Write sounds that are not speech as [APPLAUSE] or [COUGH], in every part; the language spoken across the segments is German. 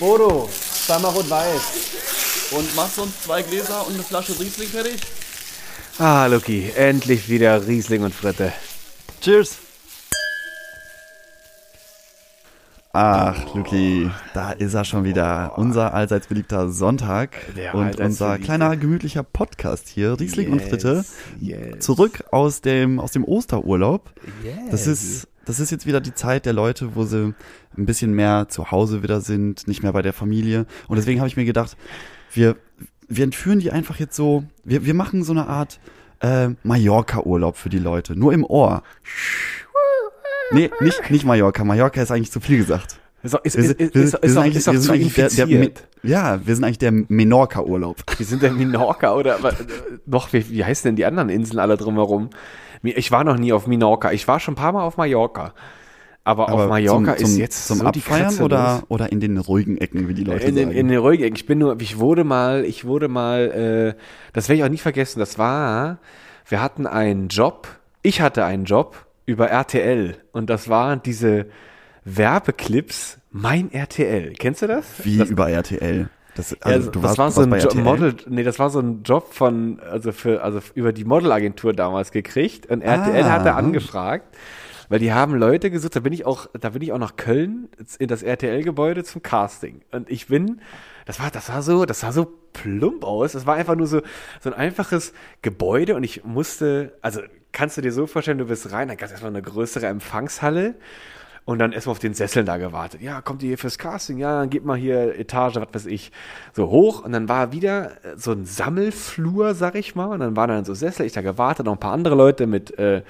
Bodo, zweimal rot-weiß. Und machst du uns zwei Gläser und eine Flasche Riesling fertig? Ah, Luki, endlich wieder Riesling und Fritte. Cheers. Ach, Luki, da ist er schon wieder. Unser allseits beliebter Sonntag Der und unser beliebte. kleiner gemütlicher Podcast hier, Riesling und Yes, Fritte. yes. Zurück aus dem, aus dem Osterurlaub. Yes. Das ist, das ist jetzt wieder die Zeit der Leute, wo sie ein bisschen mehr zu Hause wieder sind, nicht mehr bei der Familie. Und deswegen habe ich mir gedacht, wir, wir entführen die einfach jetzt so, wir, wir machen so eine Art äh, Mallorca-Urlaub für die Leute, nur im Ohr. Nee, nicht, nicht Mallorca. Mallorca ist eigentlich zu viel gesagt. Ist, doch- ist, Wir sind- ist, ist, ist, wir ist zu der- der. Ja, wir sind eigentlich der Menorca-Urlaub. Wir sind der Minorca oder aber, äh, doch, wie, wie heißen denn die anderen Inseln alle drumherum? Ich war noch nie auf Minorca. Ich war schon ein paar Mal auf Mallorca. Aber, auf Mallorca zum, ist jetzt zum so Abfeiern oder, oder in den ruhigen Ecken, wie die Leute in den, sagen. in den ruhigen Ecken. Ich bin nur, ich wurde mal, ich wurde mal, äh, das werde ich auch nie vergessen. Das war, wir hatten einen Job. Ich hatte einen Job über RTL und das waren diese Werbeclips. Mein RTL. Kennst du das? wie das, über RTL. Das, Ja, also, du das warst, war so ein jo? Model, nee, das war so ein Job von, also für, also über die Modelagentur damals gekriegt und RTL Ah. hatte angefragt, weil die haben Leute gesucht, da bin ich auch, da bin ich auch nach Köln in das RTL-Gebäude zum Casting und ich bin, das war, das war so, das sah so plump aus, das war einfach nur so, so ein einfaches Gebäude und ich musste, also kannst du dir so vorstellen, du bist rein, da gab es erstmal eine größere Empfangshalle und dann erstmal auf den Sesseln da gewartet. Ja, kommt ihr hier fürs Casting? Ja, dann geht mal hier Etage, was weiß ich, so hoch. Und dann war wieder äh, so ein Sammelflur, sag ich mal. Und dann waren dann so Sessel, ich da gewartet, noch ein paar andere Leute mit, äh,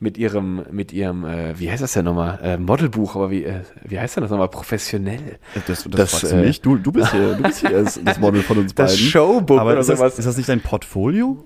mit ihrem, mit ihrem, äh, wie heißt das denn nochmal? Äh, Modelbuch, aber wie, äh, wie heißt denn das nochmal? Professionell. Das, das, Das, fragst du äh, mich. Du, du bist hier, du bist hier [LAUGHS] das, das Model von uns Das beiden. Showbook Aber oder ist das, sowas. ist das nicht dein Portfolio?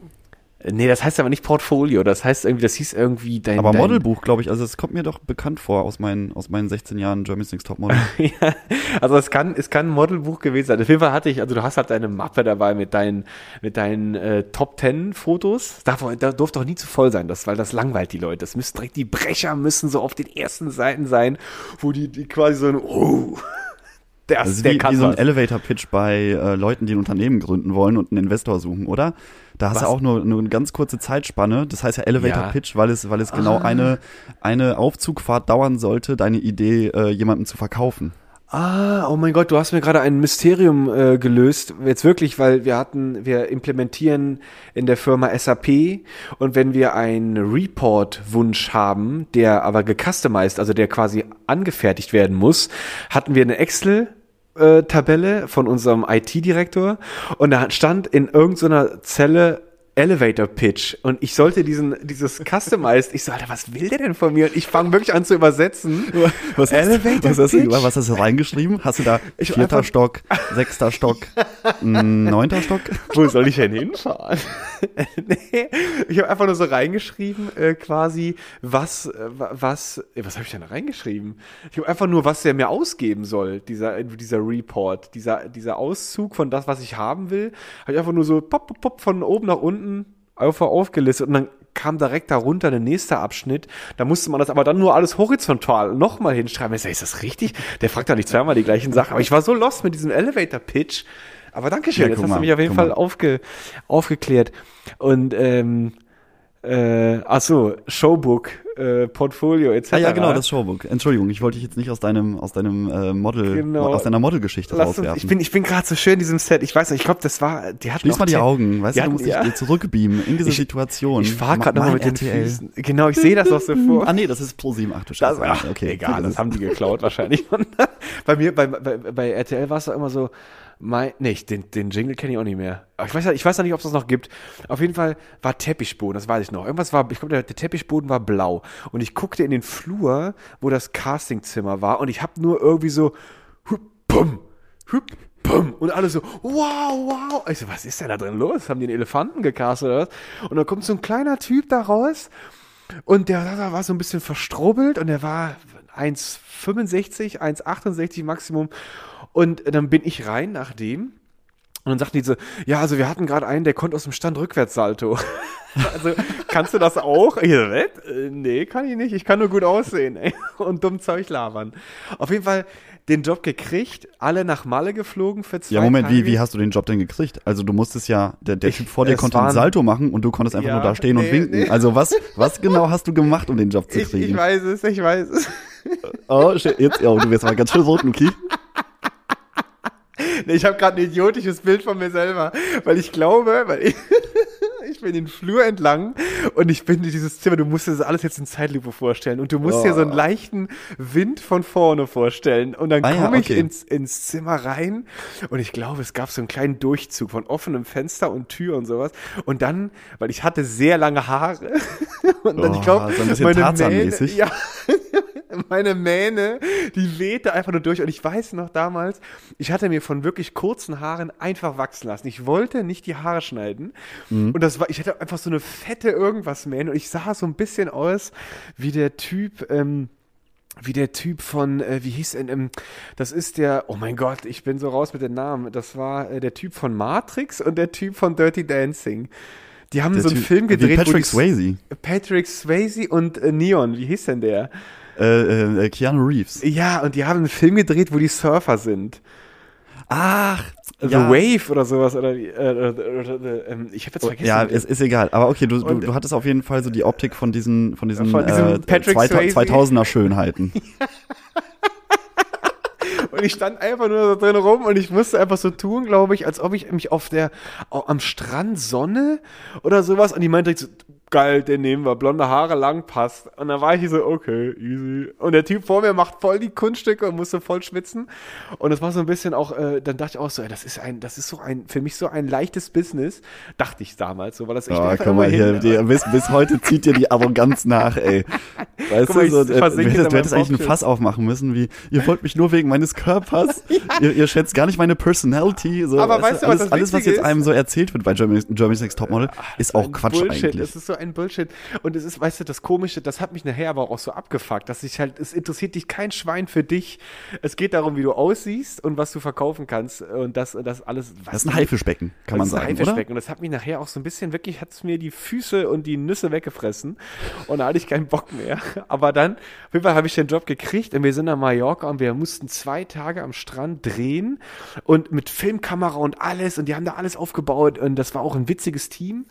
Nee, das heißt aber nicht Portfolio. Das heißt irgendwie, das hieß irgendwie dein. Aber dein, Modelbuch, glaube ich, also es kommt mir doch bekannt vor aus meinen, aus meinen 16 Jahren Germany's Next Topmodel. [LAUGHS] ja, also es kann, es kann ein Modelbuch gewesen sein. Auf jeden Fall hatte ich, also du hast halt deine Mappe dabei mit deinen, mit deinen äh, Top Ten Fotos. Darf, da durfte auch nie zu voll sein, das, weil das langweilt die Leute. Das müssen direkt die Brecher müssen so auf den ersten Seiten sein, wo die, die quasi so ein, oh, [LAUGHS] der, Das ist der wie, wie so ein. Elevator-Pitch bei äh, Leuten, die ein Unternehmen gründen wollen und einen Investor suchen, oder? Da hast Was? du auch nur, nur eine ganz kurze Zeitspanne. Das heißt ja Elevator-Pitch, weil es, weil es genau Ah. eine, eine Aufzugfahrt dauern sollte, deine Idee äh, jemandem zu verkaufen. Ah, oh mein Gott, du hast mir gerade ein Mysterium äh, gelöst. Jetzt wirklich, weil wir hatten, wir implementieren in der Firma SAP und wenn wir einen Report-Wunsch haben, der aber gecustomized, also der quasi angefertigt werden muss, hatten wir eine Excel Tabelle von unserem IT-Direktor und da stand in irgendeiner Zelle Elevator Pitch und ich sollte diesen dieses customized ich so Alter was will der denn von mir und ich fange wirklich an zu übersetzen Was Elevator was hast, du, Pitch? was hast du reingeschrieben? Hast du da Ich vierter einfach- Stock, sechster Stock, neunter Stock? [LAUGHS] Wo soll ich denn hinfahren? [LAUGHS] nee, ich habe einfach nur so reingeschrieben, äh, quasi, was, äh, wa- was, äh, was habe ich denn da reingeschrieben? Ich habe einfach nur, was der mir ausgeben soll, dieser, dieser Report, dieser, dieser Auszug von das, was ich haben will, habe ich einfach nur so pop, pop, pop, von oben nach unten auf, aufgelistet und dann kam direkt darunter der nächste Abschnitt. Da musste man das aber dann nur alles horizontal nochmal hinschreiben. Ich sag, ist das richtig? Der fragt doch nicht zweimal die gleichen Sachen. Aber ich war so lost mit diesem Elevator-Pitch. Aber danke schön, Ja, jetzt hast mal, du mich auf jeden Fall aufge, aufgeklärt. Und ähm, äh, ach so, Showbook, äh, Portfolio etc. Ah ja, genau, das Showbook. Entschuldigung, ich wollte dich jetzt nicht aus deinem, aus deinem äh, Model, Genau. aus deiner Modelgeschichte rauswerfen. ich bin, ich bin gerade so schön in diesem Set. Ich weiß nicht, ich glaube, das war, die hatten Schließ auch mal die Augen, weißt die du, du musst dich ja. dir zurückbeamen in diese Ich- Situation. Ich fahre gerade Ma- nochmal mit den RTL. Füßen. Genau, ich sehe das noch so vor. Ah nee, das ist Pro 7, ach du Das, Scheiße. ach, okay, egal, das das haben die geklaut wahrscheinlich. [LAUGHS] bei mir, bei, bei, bei RTL war es doch immer so, mein, nee, den, den Jingle kenne ich auch nicht mehr. Aber ich weiß, ich weiß ja nicht, ob es das noch gibt. Auf jeden Fall war Teppichboden, das weiß ich noch. Irgendwas war, ich glaube, der, der Teppichboden war blau. Und ich guckte in den Flur, wo das Castingzimmer war und ich habe nur irgendwie so, hup, bumm, hup, bumm. Und alle so, wow, wow. Ich so, was ist denn da drin los? Haben die einen Elefanten gecastet oder was? Und dann kommt so ein kleiner Typ da raus und der, der war so ein bisschen verstrubbelt und der war 1,65, 1,68 Maximum. Und dann bin ich rein nach dem. Und dann sagten die so, ja, also wir hatten gerade einen, der konnte aus dem Stand Rückwärtssalto. [LAUGHS] also, kannst du das auch? Ich so? Äh, nee, kann ich nicht. Ich kann nur gut aussehen, ey. Und dumm Zeug labern. Auf jeden Fall, den Job gekriegt, alle nach Malle geflogen für zwei Ja, Moment, Tage. wie, wie hast du den Job denn gekriegt? Also du musstest ja, der, der Ich- Typ vor dir konnte einen waren- Salto machen und du konntest einfach Ja, nur da stehen und nee, winken. nee. Also was, was genau hast du gemacht, um den Job zu ich, kriegen? ich weiß es, ich weiß es. oh, shit, jetzt, oh, du wirst mal ganz schön rot, Nuki. [LAUGHS] Ich habe gerade ein idiotisches Bild von mir selber, weil ich glaube, weil ich, [LAUGHS] ich bin den Flur entlang und ich bin in dieses Zimmer, du musst dir das alles jetzt in Zeitlupe vorstellen und du musst dir so einen leichten Wind von vorne vorstellen und dann Ah ja, komme ich okay. ins, ins Zimmer rein und ich glaube, es gab so einen kleinen Durchzug von offenem Fenster und Tür und sowas und dann, weil ich hatte sehr lange Haare [LAUGHS] und dann, Oh, ich glaube, so ein bisschen meine Mähne, ja, [LAUGHS] meine Mähne, die wehte einfach nur durch. Und ich weiß noch damals, ich hatte mir von wirklich kurzen Haaren einfach wachsen lassen. Ich wollte nicht die Haare schneiden. Mhm. Und das war, ich hatte einfach so eine fette irgendwas Mähne. Und ich sah so ein bisschen aus wie der Typ, ähm, wie der Typ von, äh, wie hieß denn, ähm, das ist der, oh mein Gott, ich bin so raus mit den Namen. Das war äh, der Typ von Matrix und der Typ von Dirty Dancing. Die haben Der so einen Typ- Film gedreht, Patrick Swayze, Patrick Swayze und äh, Neon, wie hieß denn der? Äh, äh, Keanu Reeves. Ja, und die haben einen Film gedreht, wo die Surfer sind. Ach, The Wave oder sowas. Oder, äh, oder, oder, oder ähm, ich habe jetzt vergessen. Ja, es ist egal. Aber okay, du, du, du hattest auf jeden Fall so die Optik von diesen, von diesen, Von diesem äh, Patrick 2000, Swayze. 2000er Schönheiten. [LAUGHS] und ich stand einfach nur da drin rum und ich musste einfach so tun, glaube ich, als ob ich mich auf der, am Strand sonne oder sowas. Und die meinte so, geil, den nehmen wir, blonde Haare lang passt. Und dann war ich so, okay, easy. Und der Typ vor mir macht voll die Kunststücke und musste voll schwitzen. Und das war so ein bisschen auch, äh, dann dachte ich auch so, ey, das ist ein, das ist so ein, für mich so ein leichtes Business, dachte ich damals so, weil das echt Oh, guck mal hier, hin- die, bis, bis heute zieht dir die Arroganz nach, ey. [LAUGHS] Weißt Guck mal, du, so, ich äh, du hättest, du eigentlich ein. Fass aufmachen müssen, wie, ihr wollt mich nur wegen meines Körpers, [LAUGHS] ihr, ihr schätzt gar nicht meine Personality, so, Aber weißt du, was alles, das alles, was jetzt einem so erzählt wird bei Germany's, Germany's Next Topmodel, ist auch Quatsch Bullshit. eigentlich. Es ist so ein Bullshit. Und es ist, weißt du, das Komische, das hat mich nachher aber auch so abgefuckt, dass ich halt, es interessiert dich kein Schwein für dich. Es geht darum, wie du aussiehst und was du verkaufen kannst. Und das, das alles. Das ist ein Haifischbecken, kann man das ist ein sagen? Haifischbecken. Und das hat mich nachher auch so ein bisschen wirklich, hat es mir die Füße und die Nüsse weggefressen. Und da hatte ich keinen Bock mehr. Aber dann, auf jeden Fall habe ich den Job gekriegt und wir sind nach Mallorca und wir mussten zwei Tage am Strand drehen und mit Filmkamera und alles und die haben da alles aufgebaut und das war auch ein witziges Team.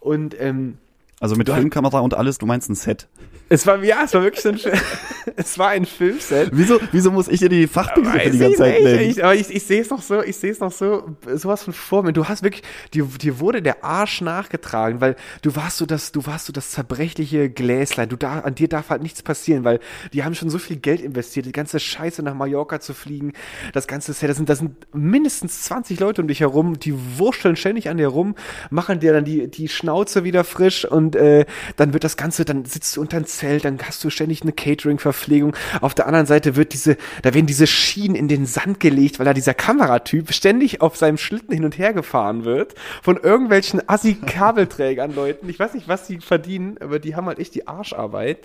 Und ähm, Also mit Filmkamera und alles, du meinst ein Set. es war, ja, es war wirklich so ein, [LAUGHS] es war ein Filmset. Wieso, wieso muss ich dir die Fachbegriffe die ganze Zeit nennen? Ich, aber ich, ich sehe es noch so, ich sehe es noch so, sowas von vor mir. Du hast wirklich, dir, dir wurde der Arsch nachgetragen, weil du warst so das, du warst so das zerbrechliche Gläslein. Du da, an dir darf halt nichts passieren, weil die haben schon so viel Geld investiert, die ganze Scheiße nach Mallorca zu fliegen, das ganze Set, das sind, das sind mindestens 20 Leute um dich herum, die wursteln ständig an dir rum, machen dir dann die, die Schnauze wieder frisch und äh, dann wird das Ganze, dann sitzt du unter ein Zelt, dann hast du ständig eine Catering-Verpflegung. Auf der anderen Seite wird diese, da werden diese Schienen in den Sand gelegt, weil da dieser Kameratyp ständig auf seinem Schlitten hin und her gefahren wird von irgendwelchen Assi-Kabelträgern, Leuten. Ich weiß nicht, was die verdienen, aber die haben halt echt die Arscharbeit.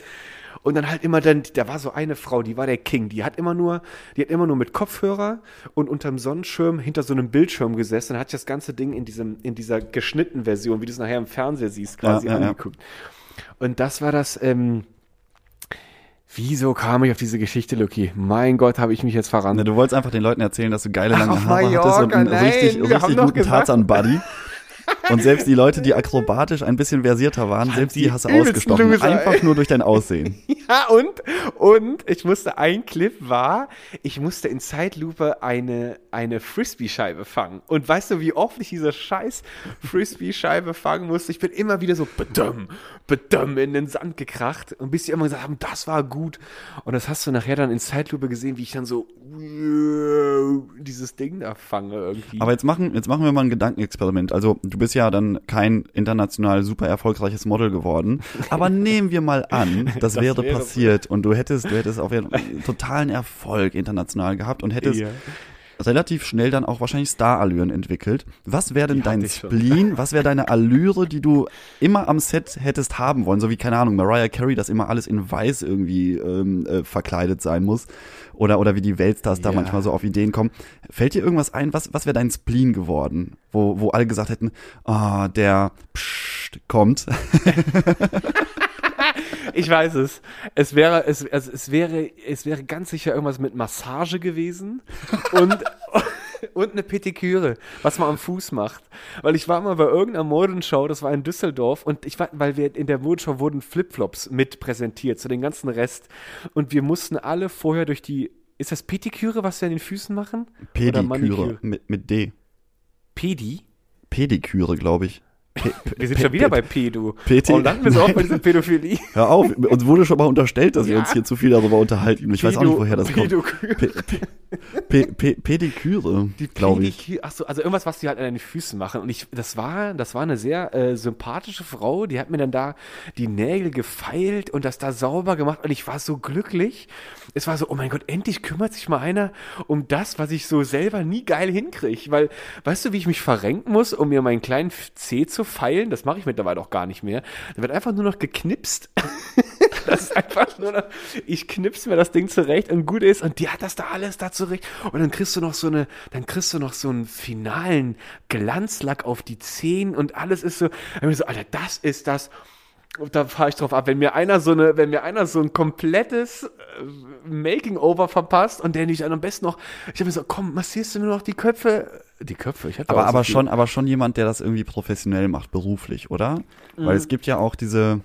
Und dann halt immer dann, da war so eine Frau, die war der King, die hat immer nur, die hat immer nur mit Kopfhörer und unterm Sonnenschirm hinter so einem Bildschirm gesessen und hat das ganze Ding in diesem, in dieser geschnittenen Version, wie du es nachher im Fernseher siehst, quasi Ja, ja, ja. angeguckt. Und das war das, ähm, wieso kam ich auf diese Geschichte, Lucky? Mein Gott, habe ich mich jetzt verrannt. Du wolltest einfach den Leuten erzählen, dass du geile Ach, lange auf Haare hattest und Mallorca, einen nein, richtig, richtig guten Tarzan-Buddy. Und selbst die Leute, die akrobatisch ein bisschen versierter waren, selbst die, hast du ausgestochen. Loser, einfach nur durch dein Aussehen. [LAUGHS] Ja, und, und ich musste, ein Clip war, ich musste in Zeitlupe eine, eine Frisbee-Scheibe fangen. Und weißt du, wie oft ich diese scheiß Frisbee-Scheibe fangen musste? Ich bin immer wieder so bedömm, bedömm in den Sand gekracht. Und bis die immer gesagt haben, das war gut. Und das hast du nachher dann in Zeitlupe gesehen, wie ich dann so dieses Ding da fange irgendwie. Aber jetzt machen, jetzt machen wir mal ein Gedankenexperiment. Also, du bist ja dann kein international super erfolgreiches Model geworden. Aber [LAUGHS] nehmen wir mal an, das, wäre, wäre so. passiert und du hättest, du hättest auf jeden Fall totalen Erfolg international gehabt und hättest Ja. Relativ schnell dann auch wahrscheinlich Star-Allüren entwickelt. Was wäre denn Die dein. Spleen? Was wäre deine Allüre, die du immer am Set hättest haben wollen? So wie, keine Ahnung, Mariah Carey, dass immer alles in weiß irgendwie ähm, äh, verkleidet sein muss. Oder, oder wie die Weltstars da Ja. manchmal so auf Ideen kommen. Fällt dir irgendwas ein? Was, was wäre dein Spleen geworden? Wo, wo alle gesagt hätten, ah, der Psst kommt. [LAUGHS] Ich weiß es. Es wäre, es, es, es wäre, es wäre ganz sicher irgendwas mit Massage gewesen und, [LAUGHS] und eine Petiküre, was man am Fuß macht. Weil ich war mal bei irgendeiner Modenshow, das war in Düsseldorf und ich war, weil wir in der Modenshow wurden Flipflops mit präsentiert, zu den ganzen Rest. Und wir mussten alle vorher durch die, ist das Petiküre, was wir an den Füßen machen? Pediküre mit, mit D. Pedi? Pediküre, glaube ich. Pe- [LAUGHS] Wir sind Pe- schon wieder Pe- bei Pedo. PT. Warum landen wir so oft bei dieser [LAUGHS] Pädophilie? Hör auf, uns wurde schon mal unterstellt, dass wir Ja. uns hier zu viel darüber unterhalten. Ich weiß auch nicht, woher das kommt. Pedoküre. Pe Pe Pe Pediküre, glaube ich. Pediküre, ach so, also irgendwas, was die halt an deinen Füßen machen. Und ich, das war, das war eine sehr äh, sympathische Frau, die hat mir dann da die Nägel gefeilt und das da sauber gemacht und ich war so glücklich. Es war so, oh mein Gott, endlich kümmert sich mal einer um das, was ich so selber nie geil hinkriege. Weil, weißt du, wie ich mich verrenken muss, um mir meinen kleinen C zu feilen? Das mache ich mittlerweile auch gar nicht mehr. Da wird einfach nur noch geknipst. [LAUGHS] Das ist einfach nur noch, ich knips mir das Ding zurecht und gut ist und die hat das da alles da zurecht und dann kriegst du noch so eine, dann kriegst du noch so einen finalen Glanzlack auf die Zehen und alles ist so, so, Alter, das ist das. Und da fahre ich drauf ab, wenn mir einer so eine, wenn mir einer so ein komplettes äh, Making-over verpasst und der nicht dann am besten noch, ich habe mir so, komm, massierst du nur noch die Köpfe, die Köpfe, ich hatte Aber, auch so aber viel. schon, aber schon jemand, der das irgendwie professionell macht, beruflich, oder? Mhm. Weil es gibt ja auch diese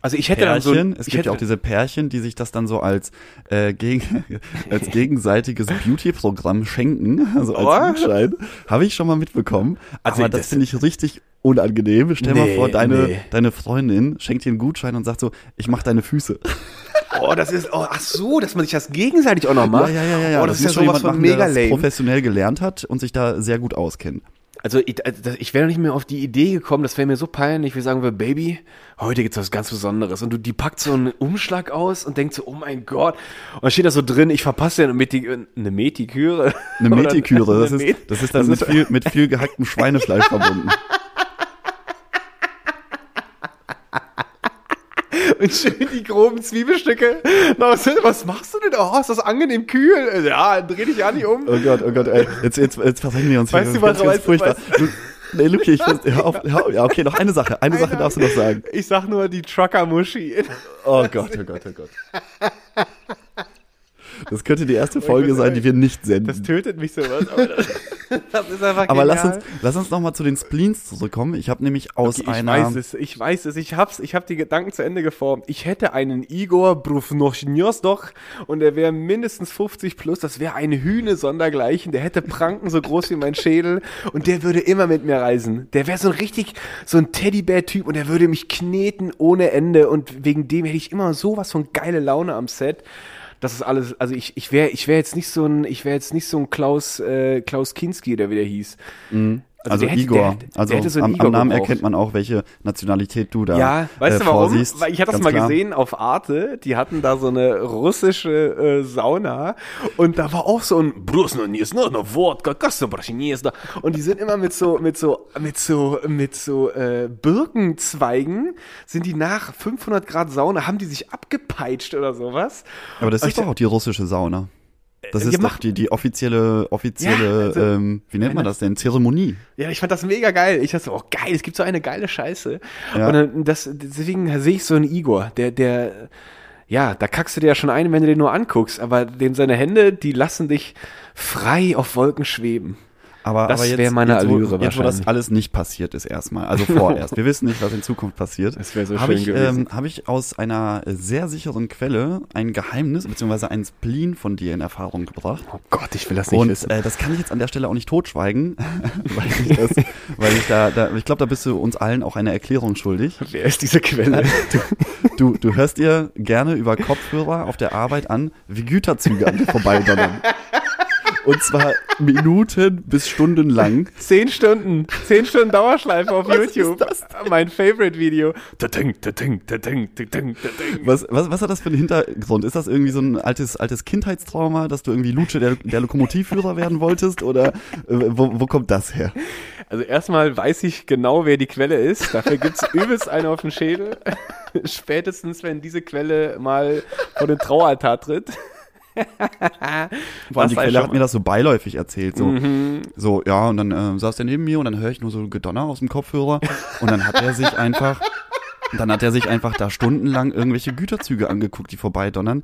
also ich hätte dann so, Pärchen, es gibt hätte, ja auch diese Pärchen, die sich das dann so als, äh, gegen, [LAUGHS] als [LAUGHS] gegenseitiges Beauty-Programm schenken, [LAUGHS] also als Oh. Gutschein. Habe ich schon mal mitbekommen. Also aber das, das- finde ich richtig unangenehm. Stell mal Nee, vor, deine, nee. deine Freundin schenkt dir einen Gutschein und sagt so, ich mach deine Füße. [LAUGHS] oh, das ist, oh, ach so, dass man sich das gegenseitig auch noch macht. Oh, das, ist ja sowas von machen, mega das lame. professionell gelernt hat und sich da sehr gut auskennt. Also ich, also das- ich wäre nicht mehr auf die Idee gekommen, das wäre mir so peinlich, wir sagen wir, Baby, heute gibt's was ganz Besonderes. Und du, die packt so einen Umschlag aus und denkt so, oh mein Gott. Und dann steht da so drin, ich verpasse ja eine, Meti eine Metiküre. Eine [LAUGHS] Metiküre, das ist, das ist dann mit viel, mit viel gehacktem Schweinefleisch verbunden. [LAUGHS] Und [LAUGHS] schön die groben Zwiebelstücke. Na, was, was machst du denn? Oh, ist das angenehm kühl? Ja, dreh dich an, nicht um. Oh Gott, oh Gott, ey. Jetzt, jetzt, jetzt versenken wir uns Weißt hier. du, was- ganz, weißt du, furchtbar. weißt nee, Luki, ich, hör auf, hör auf, ja, okay, noch eine Sache. Eine Sache darfst du noch sagen. Ich sag nur die Trucker-Muschi. Oh Gott, oh Gott, oh Gott. Das könnte die erste Folge sein, die wir nicht Das senden. tötet mich sowas. Aber das, [LAUGHS] [LAUGHS] das ist einfach Aber lass uns, lass uns noch mal zu den Spleens zurückkommen. Ich habe nämlich aus Ich einer... weiß es, ich weiß es, ich hab's, ich hab die Gedanken zu Ende geformt. Ich hätte einen Igor Brufnoschniosdoch und der wäre mindestens 50 plus, das wäre ein Hühne sondergleichen, der hätte Pranken so groß wie mein Schädel und der würde immer mit mir reisen. Der wäre so ein richtig, so ein Teddybär-Typ und der würde mich kneten ohne Ende und wegen dem hätte ich immer sowas von geile Laune am Set. Das ist alles, also ich, ich wäre ich wäre jetzt nicht so ein, ich wäre jetzt nicht so ein Klaus, äh, Klaus Kinski, der wieder hieß. Also, der hätte- Igor. der der also hätte so am, Igor am Namen gebraucht. erkennt man auch, welche Nationalität du da Ja, weißt äh, du warum? vorsiehst. Weil ich hatte das Ganz mal klar. gesehen auf Arte, die hatten da so eine russische äh, Sauna und da war auch so ein Brusno no no Wodka, Kastobraschinesda und die sind immer mit so mit so mit so mit so äh, Birkenzweigen sind die nach 500 Grad Sauna haben die sich abgepeitscht oder sowas. Aber das Und ist doch auch die russische Sauna. Das Äh, ist doch die, die offizielle, offizielle, Ja, also- ähm, wie nennt man das denn? Zeremonie. Ja, ich fand das mega geil. Ich dachte so, oh geil, es gibt so eine geile Scheiße. Ja. Und dann, das, deswegen sehe ich so einen Igor, der, der, ja, da kackst du dir ja schon ein, wenn du den nur anguckst, aber dem seine Hände, die lassen dich frei auf Wolken schweben. Aber, Das aber jetzt, wär meine jetzt, wo, Allüre jetzt, wo das alles nicht passiert ist erstmal, also vorerst. Wir wissen nicht, was in Zukunft passiert. Das wär so Habe schön ich, gewesen. ähm, habe ich aus einer sehr sicheren Quelle ein Geheimnis bzw. ein Spleen von dir in Erfahrung gebracht. Oh Gott, ich will das Und äh, das kann ich jetzt an der Stelle auch nicht totschweigen, [LAUGHS] weil ich [LAUGHS] das, weil ich da, da ich glaube, da bist du uns allen auch eine Erklärung schuldig. Wer ist diese Quelle? Du, du hörst dir gerne über Kopfhörer auf der Arbeit an, wie Güterzüge an dir vorbeidonnern. [LAUGHS] Und zwar Minuten bis Stunden lang. Zehn Stunden, zehn Stunden Dauerschleife auf Was YouTube. ist Mein Favorite-Video. Was, was, was hat das für einen Hintergrund? Ist das irgendwie so ein altes, altes Kindheitstrauma, dass du irgendwie Lutsche der, der Lokomotivführer werden wolltest? Oder äh, wo, wo kommt das her? Also erstmal weiß ich genau, wer die Quelle ist. Dafür gibt's [LAUGHS] übelst eine auf den Schädel. [LAUGHS] Spätestens, wenn diese Quelle mal vor den Traualtar tritt. [LAUGHS] Vor allem die Quelle hat mir das so beiläufig erzählt. So, Mhm. so ja, und dann äh, saß der neben mir und dann höre ich nur so Gedonner aus dem Kopfhörer. Und dann hat er sich einfach [LAUGHS] dann hat er sich einfach da stundenlang irgendwelche Güterzüge angeguckt, die vorbeidonnern.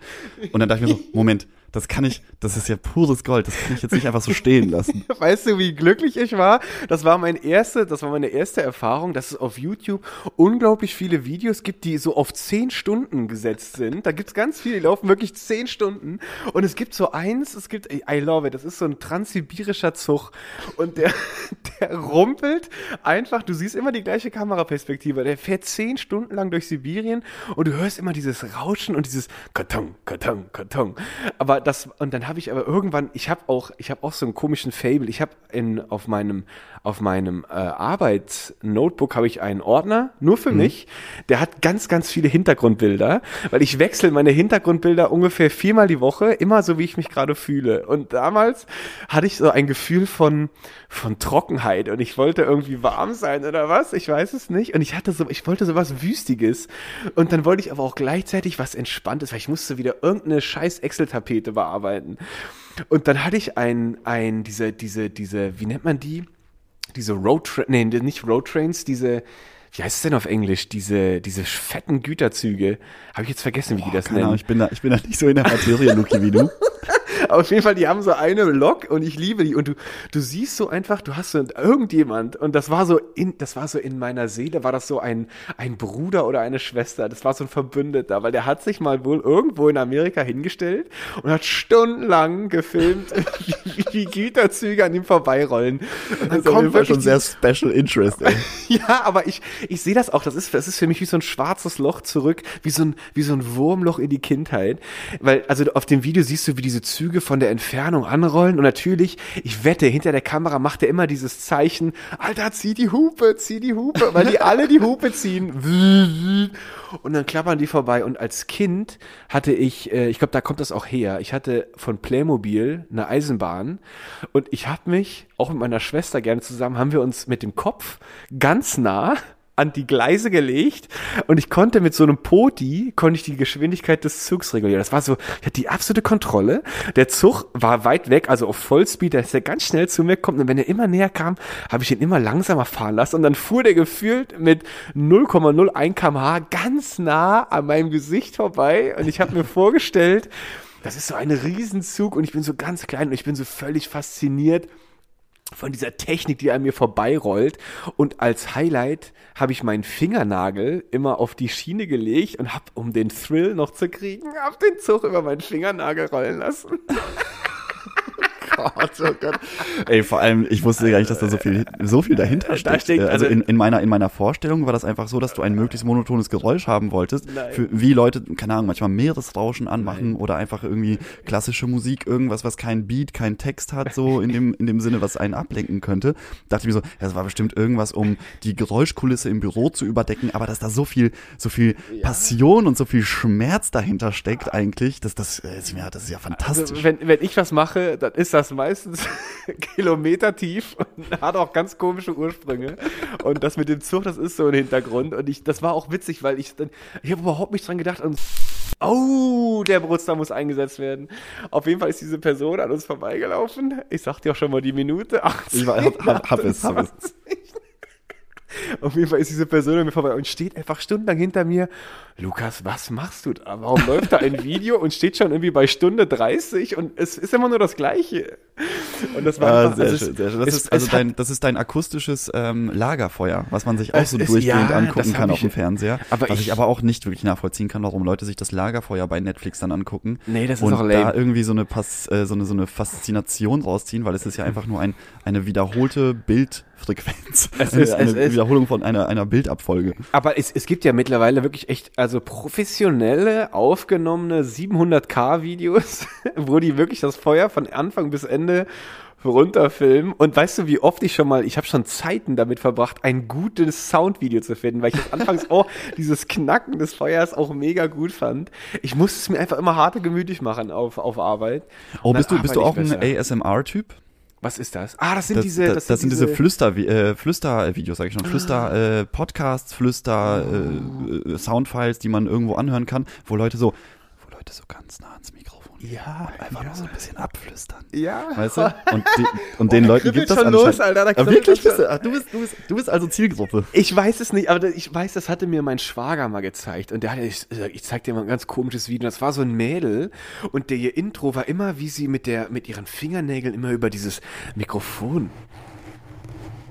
Und dann dachte ich mir so, Moment, das kann ich, das ist ja pures Gold, das kann ich jetzt nicht einfach so stehen lassen. [LAUGHS] Weißt du, wie glücklich ich war? Das war mein erste, das war meine erste Erfahrung, dass es auf YouTube unglaublich viele Videos gibt, die so auf zehn Stunden gesetzt sind. Da gibt's ganz viele, die laufen wirklich zehn Stunden. Und es gibt so eins, es gibt, I love it, das ist so ein transsibirischer Zug. Und der, [LAUGHS] der rumpelt einfach, du siehst immer die gleiche Kameraperspektive. Der fährt zehn Stunden lang durch Sibirien und du hörst immer dieses Rauschen und dieses Karton, Karton, Karton. Aber das, und dann habe ich aber irgendwann, ich habe auch, ich habe auch so einen komischen Fable. Ich habe in, auf meinem, auf meinem äh, Arbeitsnotebook habe ich einen Ordner, nur für mich. Der hat ganz, ganz viele Hintergrundbilder, weil ich wechsle meine Hintergrundbilder ungefähr viermal die Woche, immer so, wie ich mich gerade fühle. Und damals hatte ich so ein Gefühl von, von Trockenheit und ich wollte irgendwie warm sein oder was, ich weiß es nicht. Und ich hatte so, ich wollte so was Wüstiges. Und dann wollte ich aber auch gleichzeitig was Entspanntes, weil ich musste wieder irgendeine scheiß Excel-Tapete bearbeiten. Und dann hatte ich ein, ein, diese, diese, diese, wie nennt man die? Diese Road, nee, nicht Road Trains, diese, wie heißt es denn auf Englisch? Diese, diese fetten Güterzüge. Habe ich jetzt vergessen, wie die das nennen. Ahnung, ich bin da, ich bin da nicht so in der Materie, Luki, wie du. [LAUGHS] Auf jeden Fall, die haben so eine Lok und ich liebe die. Und du, du siehst so einfach, du hast so irgendjemand und das war so in, das war so in meiner Seele, war das so ein, ein Bruder oder eine Schwester. Das war so ein Verbündeter, weil der hat sich mal wohl irgendwo in Amerika hingestellt und hat stundenlang gefilmt, [LAUGHS] wie, wie Güterzüge an ihm vorbeirollen. Das ist auf jeden Fall schon sehr Special Interest, ey. [LAUGHS] ja, aber ich, ich sehe das auch. Das ist, das ist für mich wie so ein schwarzes Loch zurück, wie so ein, wie so ein Wurmloch in die Kindheit. Weil, also auf dem Video siehst du, wie diese Züge von der Entfernung anrollen. Und natürlich, ich wette, hinter der Kamera macht er immer dieses Zeichen, Alter, zieh die Hupe, zieh die Hupe, weil die alle die Hupe ziehen. [LAUGHS] Und dann klappern die vorbei. Und als Kind hatte ich, äh, ich glaube, da kommt das auch her. Ich hatte von Playmobil eine Eisenbahn und ich habe mich auch mit meiner Schwester gerne zusammen, haben wir uns mit dem Kopf ganz nah an die Gleise gelegt und ich konnte mit so einem Poti, konnte ich die Geschwindigkeit des Zugs regulieren. Das war so, ich hatte die absolute Kontrolle. Der Zug war weit weg, also auf Vollspeed, da ist er ganz schnell zu mir gekommen und wenn er immer näher kam, habe ich ihn immer langsamer fahren lassen und dann fuhr der gefühlt mit 0,01 kmh ganz nah an meinem Gesicht vorbei und ich habe mir [LAUGHS] vorgestellt, das ist so ein Riesenzug und ich bin so ganz klein und ich bin so völlig fasziniert von dieser Technik, die an mir vorbeirollt. Und als Highlight habe ich meinen Fingernagel immer auf die Schiene gelegt und habe, um den Thrill noch zu kriegen, hab den Zug über meinen Fingernagel rollen lassen. [LAUGHS] Gott, oh Gott. Ey, vor allem, ich wusste gar nicht, dass da so viel, so viel dahinter Da steckt. steckt- also also- in, in, meiner, in meiner Vorstellung war das einfach so, dass du ein möglichst monotones Geräusch haben wolltest, Nein. für, wie Leute, keine Ahnung, manchmal Meeresrauschen anmachen oder einfach irgendwie klassische Musik, irgendwas, was kein Beat, kein Text hat, so in dem, in dem Sinne, was einen ablenken könnte. Dachte ich mir so, ja, das war bestimmt irgendwas, um die Geräuschkulisse im Büro zu überdecken, aber dass da so viel, so viel Passion und so viel Schmerz dahinter steckt eigentlich, das, das, äh, ist mir- das ist ja fantastisch. Also, wenn, wenn ich was mache, dann ist das meistens [LAUGHS] Kilometer tief und hat auch ganz komische Ursprünge. Und das mit dem Zug, das ist so ein Hintergrund. Und ich, das war auch witzig, weil ich dann, ich habe überhaupt nicht dran gedacht und Oh, der Brutster muss eingesetzt werden. Auf jeden Fall ist diese Person an uns vorbeigelaufen. Ich sag dir auch schon mal die Minute. 18, Ich war- hab- hab- hab es, hab es. 28. Auf jeden Fall ist diese Person an mir vorbei und steht einfach stundenlang hinter mir. Lukas, was machst du da? Warum läuft da ein [LAUGHS] Video und steht schon irgendwie bei Stunde 30 und es ist immer nur das Gleiche. Und das war Ah, einfach, sehr also schön, sehr schön. Das, es- ist also es hat- dein, das ist dein akustisches ähm, Lagerfeuer, was man sich auch so ist- durchgehend ja, angucken kann auf dem Fernseher. aber was ich, ich- aber auch nicht wirklich nachvollziehen kann, warum Leute sich das Lagerfeuer bei Netflix dann angucken. Nee, das ist und auch lame. da irgendwie so eine, Pass, äh, so, eine, so eine Faszination rausziehen, weil es ist ja einfach nur ein, eine wiederholte Bildfrequenz. Es ist- eine es ist- Wiederholung von einer, einer Bildabfolge. Aber es, es gibt ja mittlerweile wirklich echt, also professionelle, aufgenommene 700k-Videos, [LAUGHS] wo die wirklich das Feuer von Anfang bis Ende runterfilmen. Und weißt du, wie oft ich schon mal, ich habe schon Zeiten damit verbracht, ein gutes Soundvideo zu finden, weil ich das anfangs [LAUGHS] auch dieses Knacken des Feuers auch mega gut fand. Ich musste es mir einfach immer harte gemütlich machen auf, auf Arbeit. Oh, bist du, bist du auch ich ein besser. ASMR-Typ? Was ist das? Ah, das sind Das, diese, das, das sind diese, Flüster, äh, Flüster-Videos, sag ich schon, Flüster, äh, Podcasts, Flüster, äh, äh, Soundfiles, die man irgendwo anhören kann, wo Leute so, wo Leute so ganz nah ans Ja, einfach nur so ein bisschen abflüstern. Ja. Weißt du? Und, die, [LAUGHS] und den Leuten kribbelt gibt das schon los, Alter, da kribbelt wirklich? Bist du, ach, du, bist, du, bist, du bist also Zielgruppe. Ich weiß es nicht, aber ich weiß, das hatte mir mein Schwager mal gezeigt. Und der hat, ich, ich zeig dir mal ein ganz komisches Video. Das war so ein Mädel und der ihr Intro war immer, wie sie mit der, mit ihren Fingernägeln immer über dieses Mikrofon.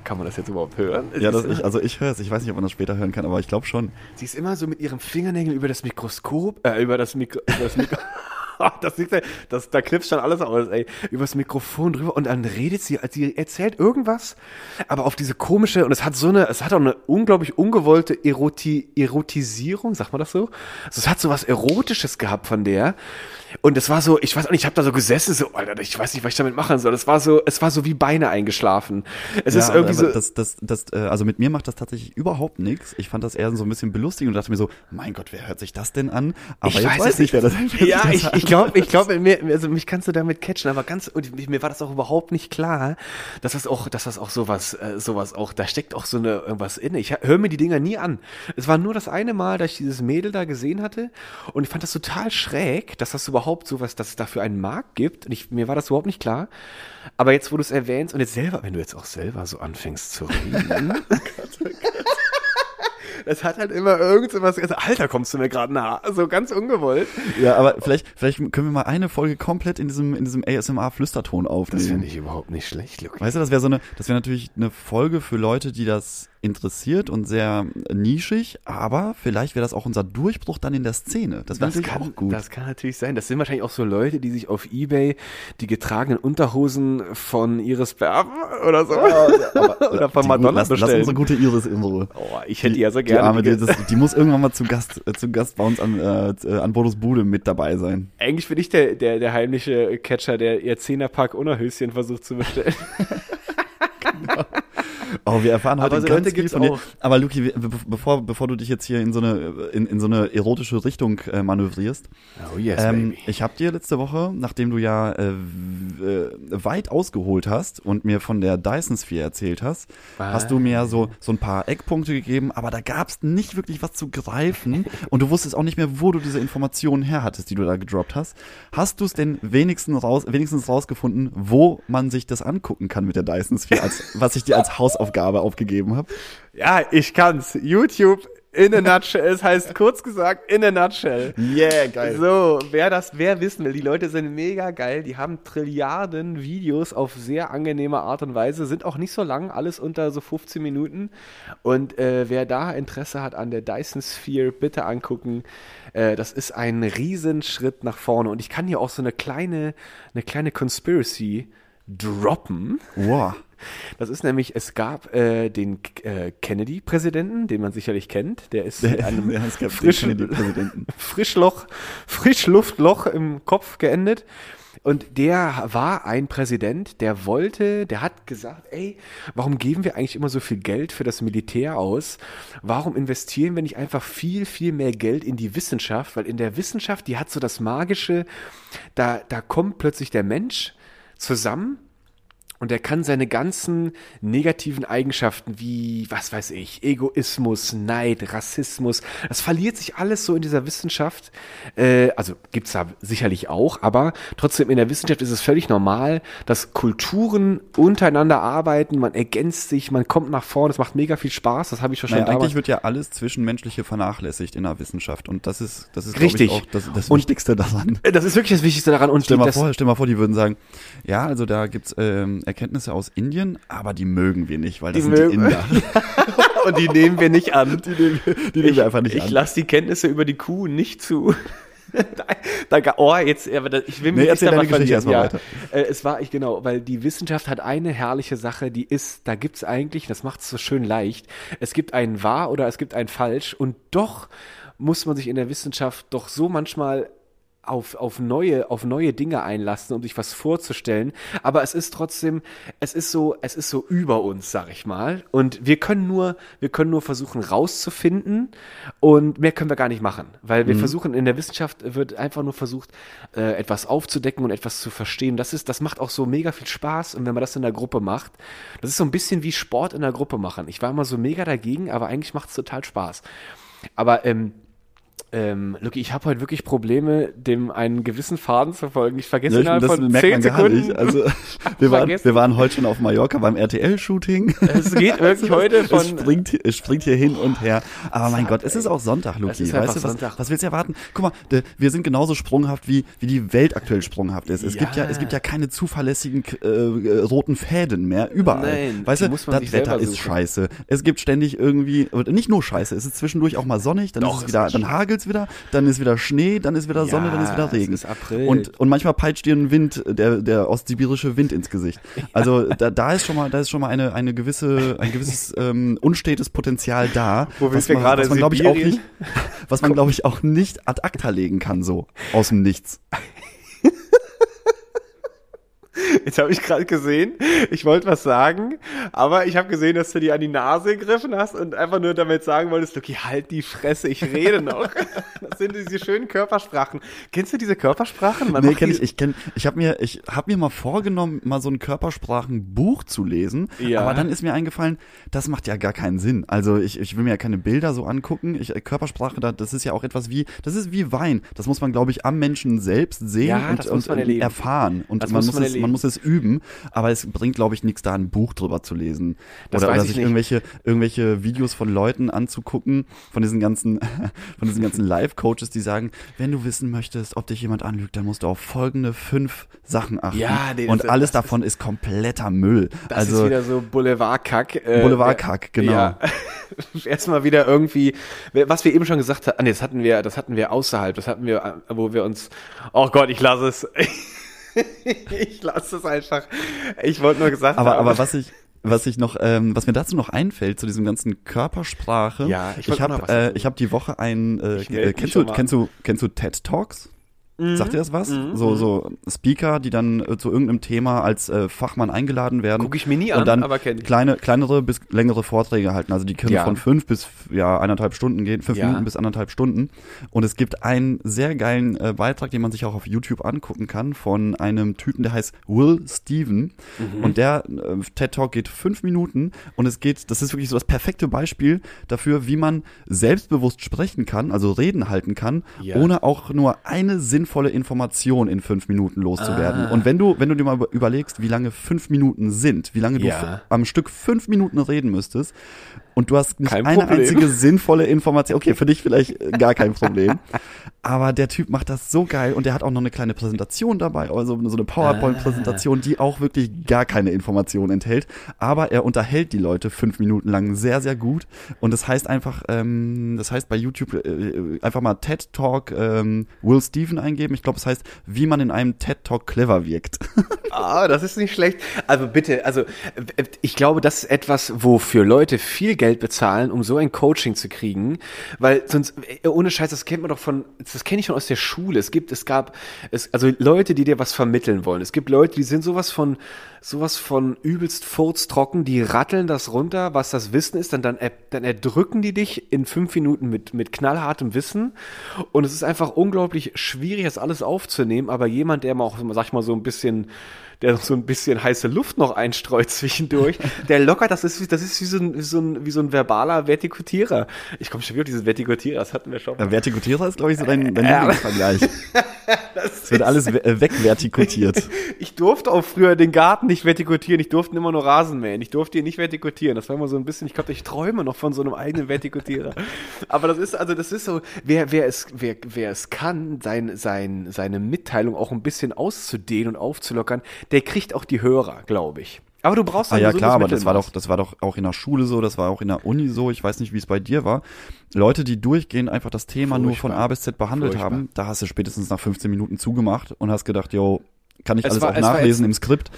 Kann man das jetzt überhaupt hören? Ja, das ist ich, also ich höre es. Ich weiß nicht, ob man das später hören kann, aber ich glaube schon. Sie ist immer so mit ihren Fingernägeln über das Mikroskop, äh, über das Mikro, über das Mikro. [LAUGHS] [LAUGHS] Das, sieht, das, da knipst schon alles aus, ey. Übers Mikrofon drüber und dann redet sie, also sie erzählt irgendwas, aber auf diese komische, und es hat so eine, es hat auch eine unglaublich ungewollte Eroti, Erotisierung, sagt man das so? Also es hat so was Erotisches gehabt von der. Und es war so, ich weiß auch nicht, ich habe da so gesessen, so, Alter, ich weiß nicht, was ich damit machen soll. Es war so, es war so wie Beine eingeschlafen. Es ist irgendwie so. Das, das, das, äh, also mit mir macht das tatsächlich überhaupt nichts. Ich fand das eher so ein bisschen belustigend und dachte mir so, mein Gott, wer hört sich das denn an? Aber ich weiß es nicht, wer das Ja, das ich, ich glaube, ich glaube, mir, also mich kannst du damit catchen, aber ganz, und mir war das auch überhaupt nicht klar, dass das auch, dass das auch sowas, äh, sowas auch, da steckt auch so eine irgendwas inne. Ich höre mir die Dinger nie an. Es war nur das eine Mal, dass ich dieses Mädel da gesehen hatte und ich fand das total schräg, dass das überhaupt sowas, dass es dafür einen Markt gibt. Und ich, mir war das überhaupt nicht klar. Aber jetzt, wo du es erwähnst und jetzt selber, wenn du jetzt auch selber so anfängst zu reden. [LAUGHS] Das hat halt immer irgend so was, also, Alter, kommst du mir gerade nah, so ganz ungewollt. Ja, aber vielleicht, vielleicht können wir mal eine Folge komplett in diesem, in diesem ASMR-Flüsterton aufnehmen. Das finde ich überhaupt nicht schlecht, Luki. Weißt du, das wäre so eine, das wäre natürlich eine Folge für Leute, die das interessiert und sehr nischig, aber vielleicht wäre das auch unser Durchbruch dann in der Szene. Das wäre Das natürlich kann, auch gut. das kann natürlich sein. Das sind wahrscheinlich auch so Leute, die sich auf Ebay die getragenen Unterhosen von Iris Berben oder so [LAUGHS] oder von Die- Madonna lass, lass bestellen. unsere gute Iris in Ruhe. oh, ich hätte die ja so Die gerne. Arme, die, das, die muss irgendwann mal zu Gast, äh, zu Gast bei uns an, äh, an Bodos Bude mit dabei sein. Eigentlich bin ich der, der, der heimliche Catcher, der ihr Zehnerpack Unterhöschen versucht zu bestellen. [LAUGHS] Oh, wir erfahren heute Aber so ganz viel von dir. auch. Aber Luki, be- be- bevor, bevor du dich jetzt hier in so eine, in, in so eine erotische Richtung äh, manövrierst, Oh yes, ähm, ich habe dir letzte Woche, nachdem du ja äh, äh, weit ausgeholt hast und mir von der Dyson Sphere erzählt hast, hast du mir so, so ein paar Eckpunkte gegeben, aber da gab es nicht wirklich was zu greifen [LAUGHS] und du wusstest auch nicht mehr, wo du diese Informationen her hattest, die du da gedroppt hast. Hast du es denn wenigstens, raus, wenigstens rausgefunden, wo man sich das angucken kann mit der Dyson Sphere, als, was ich dir als [LAUGHS] Hausaufgabe aufgegeben habe? Ja, ich kann's. YouTube in a nutshell. Es heißt kurz gesagt in a nutshell. Yeah, So, wer das, wer wissen will, die Leute sind mega geil, die haben Trilliarden Videos auf sehr angenehme Art und Weise, sind auch nicht so lang, alles unter so 15 Minuten. Und äh, wer da Interesse hat an der Dyson Sphere, bitte angucken. Äh, das ist ein Riesenschritt nach vorne. Und ich kann hier auch so eine kleine, eine kleine Conspiracy droppen. Wow. Das ist nämlich, es gab äh, den äh, Kennedy-Präsidenten, den man sicherlich kennt. Der ist mit einem [LAUGHS] Ja, Kennedy-Präsidenten. [LAUGHS] Frischloch, Frischluftloch im Kopf geendet. Und der war ein Präsident, der wollte, der hat gesagt, ey, warum geben wir eigentlich immer so viel Geld für das Militär aus? Warum investieren wir nicht einfach viel, viel mehr Geld in die Wissenschaft? Weil in der Wissenschaft, die hat so das Magische, da, da kommt plötzlich der Mensch zusammen und er kann seine ganzen negativen Eigenschaften wie, was weiß ich, Egoismus, Neid, Rassismus, das verliert sich alles so in dieser Wissenschaft. Äh, also gibt's da sicherlich auch, aber trotzdem in der Wissenschaft ist es völlig normal, dass Kulturen untereinander arbeiten, man ergänzt sich, man kommt nach vorne, es macht mega viel Spaß, das habe ich schon Naja, damals. eigentlich wird ja alles Zwischenmenschliche vernachlässigt in der Wissenschaft und das ist, das ist Richtig. Ich, auch das, das Und- Wichtigste daran. das ist wirklich das Wichtigste daran. Und Stell mal, das, vor, stell mal vor, die würden sagen, ja, also da gibt's ähm, Erkenntnisse aus Indien, aber die mögen wir nicht, weil das Die sind die Inder. [LAUGHS] und die nehmen wir nicht an. Die nehmen, die nehmen wir einfach nicht ich an. lasse die Kenntnisse über die Kuh nicht zu. [LAUGHS] da, da, oh, jetzt, aber das, ich will mich Nee, nicht deine Geschichte verlieren. erst mal ja, äh, es war ich genau, weil die Wissenschaft hat eine herrliche Sache, die ist, da gibt's eigentlich, das macht es so schön leicht. Es gibt ein wahr oder es gibt ein falsch und doch muss man sich in der Wissenschaft doch so manchmal auf, auf neue, auf neue Dinge einlassen, um sich was vorzustellen. Aber es ist trotzdem, es ist so, es ist so über uns, sag ich mal. Und wir können nur, wir können nur versuchen rauszufinden und mehr können wir gar nicht machen. Weil wir versuchen, in der Wissenschaft wird einfach nur versucht, äh, etwas aufzudecken und etwas zu verstehen. Das ist, das macht auch so mega viel Spaß. Und wenn man das in der Gruppe macht, das ist so ein bisschen wie Sport in der Gruppe machen. Ich war immer so mega dagegen, aber eigentlich macht es total Spaß. Aber, ähm, Ähm, Lucky, ich habe heute wirklich Probleme, dem einen gewissen Faden zu folgen. Ich vergesse Ja, innerhalb von merkt 10 man gar Sekunden. nicht. Also [LAUGHS] wir waren, wir waren heute schon auf Mallorca beim RTL-Shooting. es geht [LAUGHS] wirklich heute von. es, springt, es springt hier hin und her. Aber mein Gott, es ist auch Sonntag, Luki. Weißt du, was, Sonntag. was willst du erwarten? Guck mal, wir sind genauso sprunghaft, wie, wie die Welt aktuell sprunghaft ist. Es, Ja. gibt ja, es gibt ja keine zuverlässigen äh, äh, roten Fäden mehr, überall. Nein, weißt du, das Wetter ist scheiße. Es gibt ständig irgendwie, nicht nur scheiße, es ist zwischendurch auch mal sonnig, dann Doch, ist es wieder, dann hagelt's wieder, dann ist wieder Schnee, dann ist wieder Sonne, dann ist wieder es Regen. ist April. Und, und manchmal peitscht dir ein Wind, der, der ostsibirische Wind ins Gesicht. [LAUGHS] Also da, da ist schon mal, da ist schon mal eine, eine gewisse, ein gewisses ähm, unstetes Potenzial da, Wo was man, was man glaube ich auch nicht, was man glaube ich auch nicht ad acta legen kann so aus dem Nichts. [LAUGHS] Jetzt habe ich gerade gesehen, ich wollte was sagen, aber ich habe gesehen, dass du dir an die Nase gegriffen hast und einfach nur damit sagen wolltest, Lucky, halt die Fresse, ich rede noch. [LAUGHS] Das sind diese schönen Körpersprachen. Kennst du diese Körpersprachen? Man Nee, kenn ich, ich kenn, ich habe mir, ich habe mir mal vorgenommen, mal so ein Körpersprachenbuch zu lesen, Ja. aber dann ist mir eingefallen, das macht ja gar keinen Sinn. Also ich, ich will mir ja keine Bilder so angucken. Ich, äh, Körpersprache, da- das ist ja auch etwas wie, das ist wie Wein. Das muss man, glaube ich, am Menschen selbst sehen Ja, und, und erfahren. Und Das man muss man es, man muss es üben, aber es bringt, glaube ich, nichts da, ein Buch drüber zu lesen. Das oder oder ich sich nicht. irgendwelche, irgendwelche Videos von Leuten anzugucken, von diesen ganzen, [LAUGHS] von diesen ganzen Live-Coaches, die sagen, wenn du wissen möchtest, ob dich jemand anlügt, dann musst du auf folgende fünf Sachen achten. Ja, nee, das- und alles das davon ist kompletter Müll. Das also ist wieder so Boulevardkack. Äh, Boulevardkack, genau. Ja. [LAUGHS] Erstmal wieder irgendwie, was wir eben schon gesagt haben, ah, nee, das hatten wir, das hatten wir außerhalb, das hatten wir, wo wir uns, oh Gott, ich lasse es. [LAUGHS] [LAUGHS] ich lasse es einfach. Ich wollte nur gesagt aber, haben. aber was ich was ich noch, ähm, was mir dazu noch einfällt zu diesem ganzen Körpersprache. Ja, ich ich, habe äh, ich habe die Woche ein, äh, äh, kennst du kennst du kennst du TED Talks? Mhm. Sagt dir das was? So so Speaker, die dann äh, zu irgendeinem Thema als äh, Fachmann eingeladen werden. Guck ich mir nie an, und dann aber kenn ich. kleine kleinere bis längere Vorträge halten. Also die können Ja. von fünf bis ja eineinhalb Stunden gehen, fünf Ja. Minuten bis anderthalb Stunden. Und es gibt einen sehr geilen äh, Beitrag, den man sich auch auf YouTube angucken kann, von einem Typen, der heißt Will Steven. Mhm. Und der äh, TED Talk geht fünf Minuten und es geht, das ist wirklich so das perfekte Beispiel dafür, wie man selbstbewusst sprechen kann, also Reden halten kann, Ja. ohne auch nur eine sinnvolle Information in fünf Minuten loszuwerden. Ah. Und wenn du, wenn du dir mal über- überlegst, wie lange fünf Minuten sind, wie lange du Ja. am Stück fünf Minuten reden müsstest und du hast nicht Kein eine Problem. einzige [LAUGHS] sinnvolle Information, okay, für dich vielleicht äh, gar kein Problem, aber der Typ macht das so geil und der hat auch noch eine kleine Präsentation dabei, also so eine PowerPoint-Präsentation, die auch wirklich gar keine Information enthält, aber er unterhält die Leute fünf Minuten lang sehr, sehr gut und das heißt einfach, ähm, das heißt bei YouTube äh, einfach mal TED Talk ähm, Will Steven eingeben, ich glaube, es heißt, wie man in einem TED Talk clever wirkt. [LAUGHS] Ah, das ist nicht schlecht. Also bitte, also äh, ich glaube, das ist etwas, wofür Leute viel Geld bezahlen, um so ein Coaching zu kriegen, weil sonst äh, ohne Scheiß, das kennt man doch von, das kenne ich schon aus der Schule. Es gibt, es gab, es, also Leute, die dir was vermitteln wollen. Es gibt Leute, die sind sowas von, sowas von übelst furztrocken, die ratteln das runter, was das Wissen ist, dann dann, dann erdrücken die dich in fünf Minuten mit mit knallhartem Wissen und es ist einfach unglaublich schwierig, das alles aufzunehmen. Aber jemand, der mal auch, sag ich mal so ein bisschen der so ein bisschen heiße Luft noch einstreut zwischendurch, der lockert, das ist, wie- das ist wie so ein, wie so ein, wie so ein verbaler Vertikutierer. Ich komme schon wieder auf dieses Vertikutierer, das hatten wir schon. Äh, Vertikutierer ist, glaube ich, so dein, dein Ja. Lieblingsvergleich. [LAUGHS] [LAUGHS] Es wird alles äh, wegvertikutiert. [LAUGHS] Ich durfte auch früher den Garten nicht vertikutieren, ich durfte immer nur Rasen mähen. Ich durfte ihn nicht vertikutieren. Das war immer so ein bisschen, ich glaube, ich träume noch von so einem eigenen Vertikutierer. [LAUGHS] Aber das ist, also das ist so, wer, wer es, wer, wer es kann, sein, sein, seine Mitteilung auch ein bisschen auszudehnen und aufzulockern, der kriegt auch die Hörer, glaube ich. Aber du brauchst Ah ein ja gesundes klar, aber das war doch, das war doch auch in der Schule so, das war auch in der Uni so. Ich weiß nicht, wie es bei dir war. Leute, die durchgehend einfach das Thema nur von Furchtbar. A bis Z behandelt Furchtbar. haben, da hast du spätestens nach 15 Minuten zugemacht und hast gedacht, yo, kann ich Es alles war- auch nachlesen jetzt- im Skript.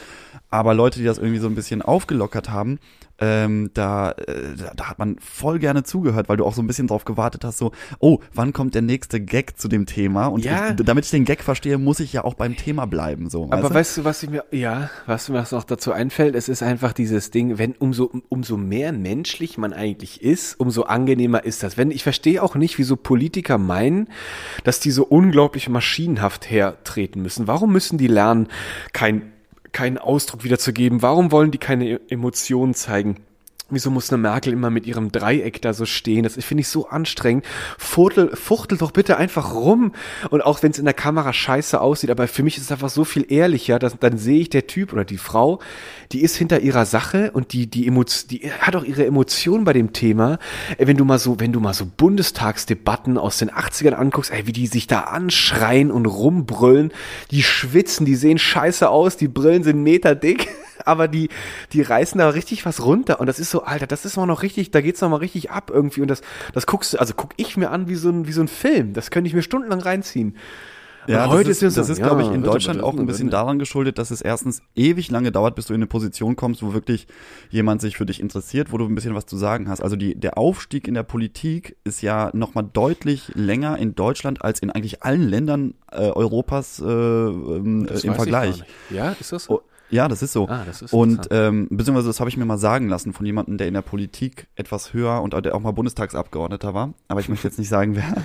Aber Leute, die das irgendwie so ein bisschen aufgelockert haben, ähm, da, äh, da, hat man voll gerne zugehört, weil du auch so ein bisschen drauf gewartet hast, so, oh, wann kommt der nächste Gag zu dem Thema? Und Ja. ich, damit ich den Gag verstehe, muss ich ja auch beim Thema bleiben, so. Aber weißt weißt du, was ich mir, ja, was mir noch dazu einfällt, es ist einfach dieses Ding, wenn umso, umso mehr menschlich man eigentlich ist, umso angenehmer ist das. Wenn, ich verstehe auch nicht, wieso Politiker meinen, dass die so unglaublich maschinenhaft hertreten müssen. Warum müssen die lernen, kein, keinen Ausdruck wiederzugeben? Warum wollen die keine Emotionen zeigen? Wieso muss eine Merkel immer mit ihrem Dreieck da so stehen? Das finde ich so anstrengend. Fuchtel, fuchtel doch bitte einfach rum. Und auch wenn es in der Kamera scheiße aussieht, aber für mich ist es einfach so viel ehrlicher, dass dann sehe ich der Typ oder die Frau, die ist hinter ihrer Sache und die, die, Emotion, die hat auch ihre Emotionen bei dem Thema. Wenn du mal so, wenn du mal so Bundestagsdebatten aus den 80ern anguckst, ey, wie die sich da anschreien und rumbrüllen, die schwitzen, die sehen scheiße aus, die Brillen sind meterdick. [LAUGHS] aber die, die reißen da richtig was runter und das ist so, Alter, das ist mal noch richtig, da geht's noch mal richtig ab irgendwie und das, das guckst du, also guck ich mir an wie so ein, wie so ein Film, das könnte ich mir stundenlang reinziehen. Ja, heute das ist, das ist glaube ich, in Deutschland aber auch ein bisschen ne? daran geschuldet, dass es erstens ewig lange dauert, bis du in eine Position kommst, wo wirklich jemand sich für dich interessiert, wo du ein bisschen was zu sagen hast. Also die, der Aufstieg in der Politik ist ja nochmal deutlich länger in Deutschland als in eigentlich allen Ländern äh, Europas äh, äh, im Vergleich. Ja, ist das so? Ja, das ist so. Ah, das ist und ähm, beziehungsweise das habe ich mir mal sagen lassen von jemandem, der in der Politik etwas höher und der auch mal Bundestagsabgeordneter war. Aber ich möchte jetzt nicht sagen, wer,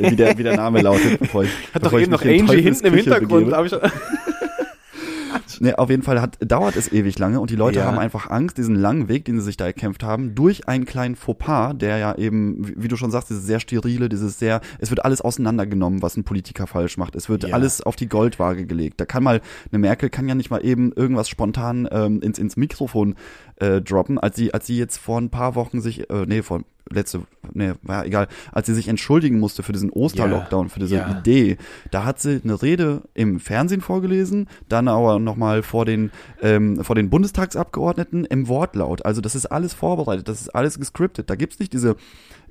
[LAUGHS] wie, der, wie der Name lautet, bevor ich, Hat doch bevor ich eben noch Angie hinten im Hintergrund. ich [LAUGHS] Nee, auf jeden Fall hat, dauert es ewig lange und die Leute Ja. haben einfach Angst, diesen langen Weg, den sie sich da erkämpft haben, durch einen kleinen Fauxpas, der ja eben, wie, wie du schon sagst, dieses sehr sterile, dieses sehr, es wird alles auseinandergenommen, was ein Politiker falsch macht. Es wird Ja. alles auf die Goldwaage gelegt. Da kann mal, eine Merkel kann ja nicht mal eben irgendwas spontan ähm, ins, ins Mikrofon äh, droppen, als sie, als sie jetzt vor ein paar Wochen sich, äh, nee, vor letzte, nee, war egal, als sie sich entschuldigen musste für diesen Osterlockdown, für diese ja. Idee, da hat sie eine Rede im Fernsehen vorgelesen, dann aber nochmal vor den, ähm, vor den Bundestagsabgeordneten im Wortlaut. Also das ist alles vorbereitet, das ist alles gescriptet. Da gibt's nicht diese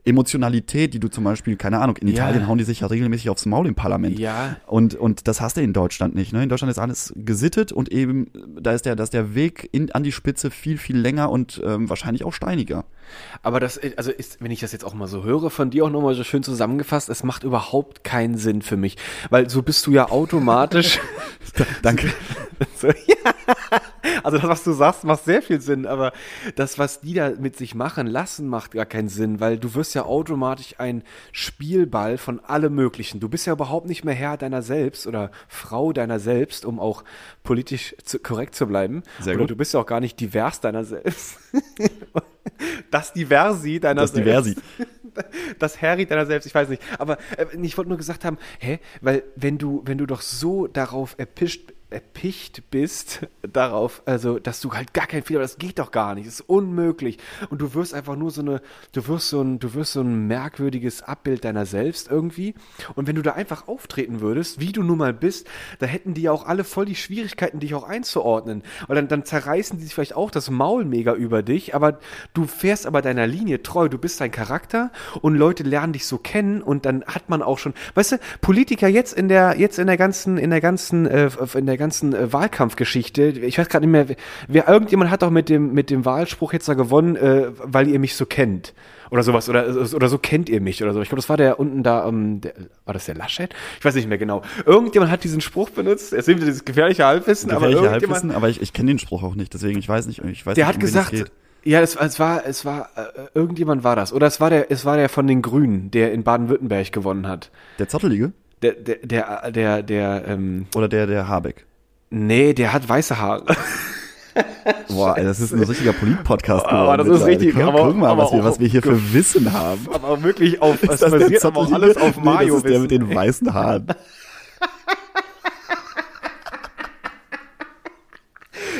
Emotionalität, die du zum Beispiel, keine Ahnung, in Ja. Italien hauen die sich ja regelmäßig aufs Maul im Parlament. Ja, Und, und das hast du in Deutschland nicht. Ne? In Deutschland ist alles gesittet und eben, da ist der, da ist der Weg in, an die Spitze viel, viel länger und ähm, wahrscheinlich auch steiniger. aber das, also ist, wenn ich das jetzt auch mal so höre, von dir auch nochmal so schön zusammengefasst, es macht überhaupt keinen Sinn für mich. Weil so bist du ja automatisch. [LAUGHS] Danke. [LAUGHS] so, ja. Also das, was du sagst, macht sehr viel Sinn, aber das, was die da mit sich machen lassen, macht gar keinen Sinn, weil du wirst ja automatisch ein Spielball von allem Möglichen. Du bist ja überhaupt nicht mehr Herr deiner selbst oder Frau deiner selbst, um auch politisch zu, korrekt zu bleiben. Sehr oder gut. du bist ja auch gar nicht divers deiner selbst. [LAUGHS] das Diversi deiner Das Diversi. das Harry deiner selbst, ich weiß nicht. Aber äh, ich wollte nur gesagt haben, hä, weil wenn du, wenn du doch so darauf erpischt, erpicht bist, [LAUGHS] darauf, also, dass du halt gar keinen Fehler, das geht doch gar nicht, das ist unmöglich. Und du wirst einfach nur so eine, du wirst so ein, du wirst so ein merkwürdiges Abbild deiner selbst irgendwie. Und wenn du da einfach auftreten würdest, wie du nun mal bist, da hätten die ja auch alle voll die Schwierigkeiten, dich auch einzuordnen. Und dann, dann zerreißen die sich vielleicht auch das Maul mega über dich, aber du fährst aber deiner Linie treu, du bist dein Charakter und Leute lernen dich so kennen und dann hat man auch schon, weißt du, Politiker jetzt in der, jetzt in der ganzen, in der ganzen, äh, in der ganzen äh, Wahlkampfgeschichte, ich weiß gerade nicht mehr, wer, irgendjemand hat doch mit dem, mit dem Wahlspruch jetzt da gewonnen, äh, weil ihr mich so kennt. Oder sowas, oder, oder so kennt ihr mich oder so. Ich glaube, das war der unten da, ähm, der, war das der Laschet? Ich weiß nicht mehr genau. Irgendjemand hat diesen Spruch benutzt, es wieder dieses gefährliche Halbwissen, aber Gefährliche irgendjemand, Halbwissen, aber ich, ich kenne den Spruch auch nicht, deswegen ich weiß nicht, ich weiß der nicht, hat gesagt, ja, es, es war, es war, äh, irgendjemand war das. Oder es war der, es war der von den Grünen, der in Baden-Württemberg gewonnen hat. Der Zottelige Der, der, der, der, der, ähm, oder der, der Habeck? Nee, der hat weiße Haare. [LAUGHS] Boah, ey, das ist ein richtiger Polit-Podcast Aber das ist richtig, Guck, aber- guck mal, aber was wir, was wir hier für Wissen haben. [LAUGHS] aber wirklich auf, es basiert aber alles auf Nee, Mario. Das ist der mit den weißen Haaren. [LAUGHS]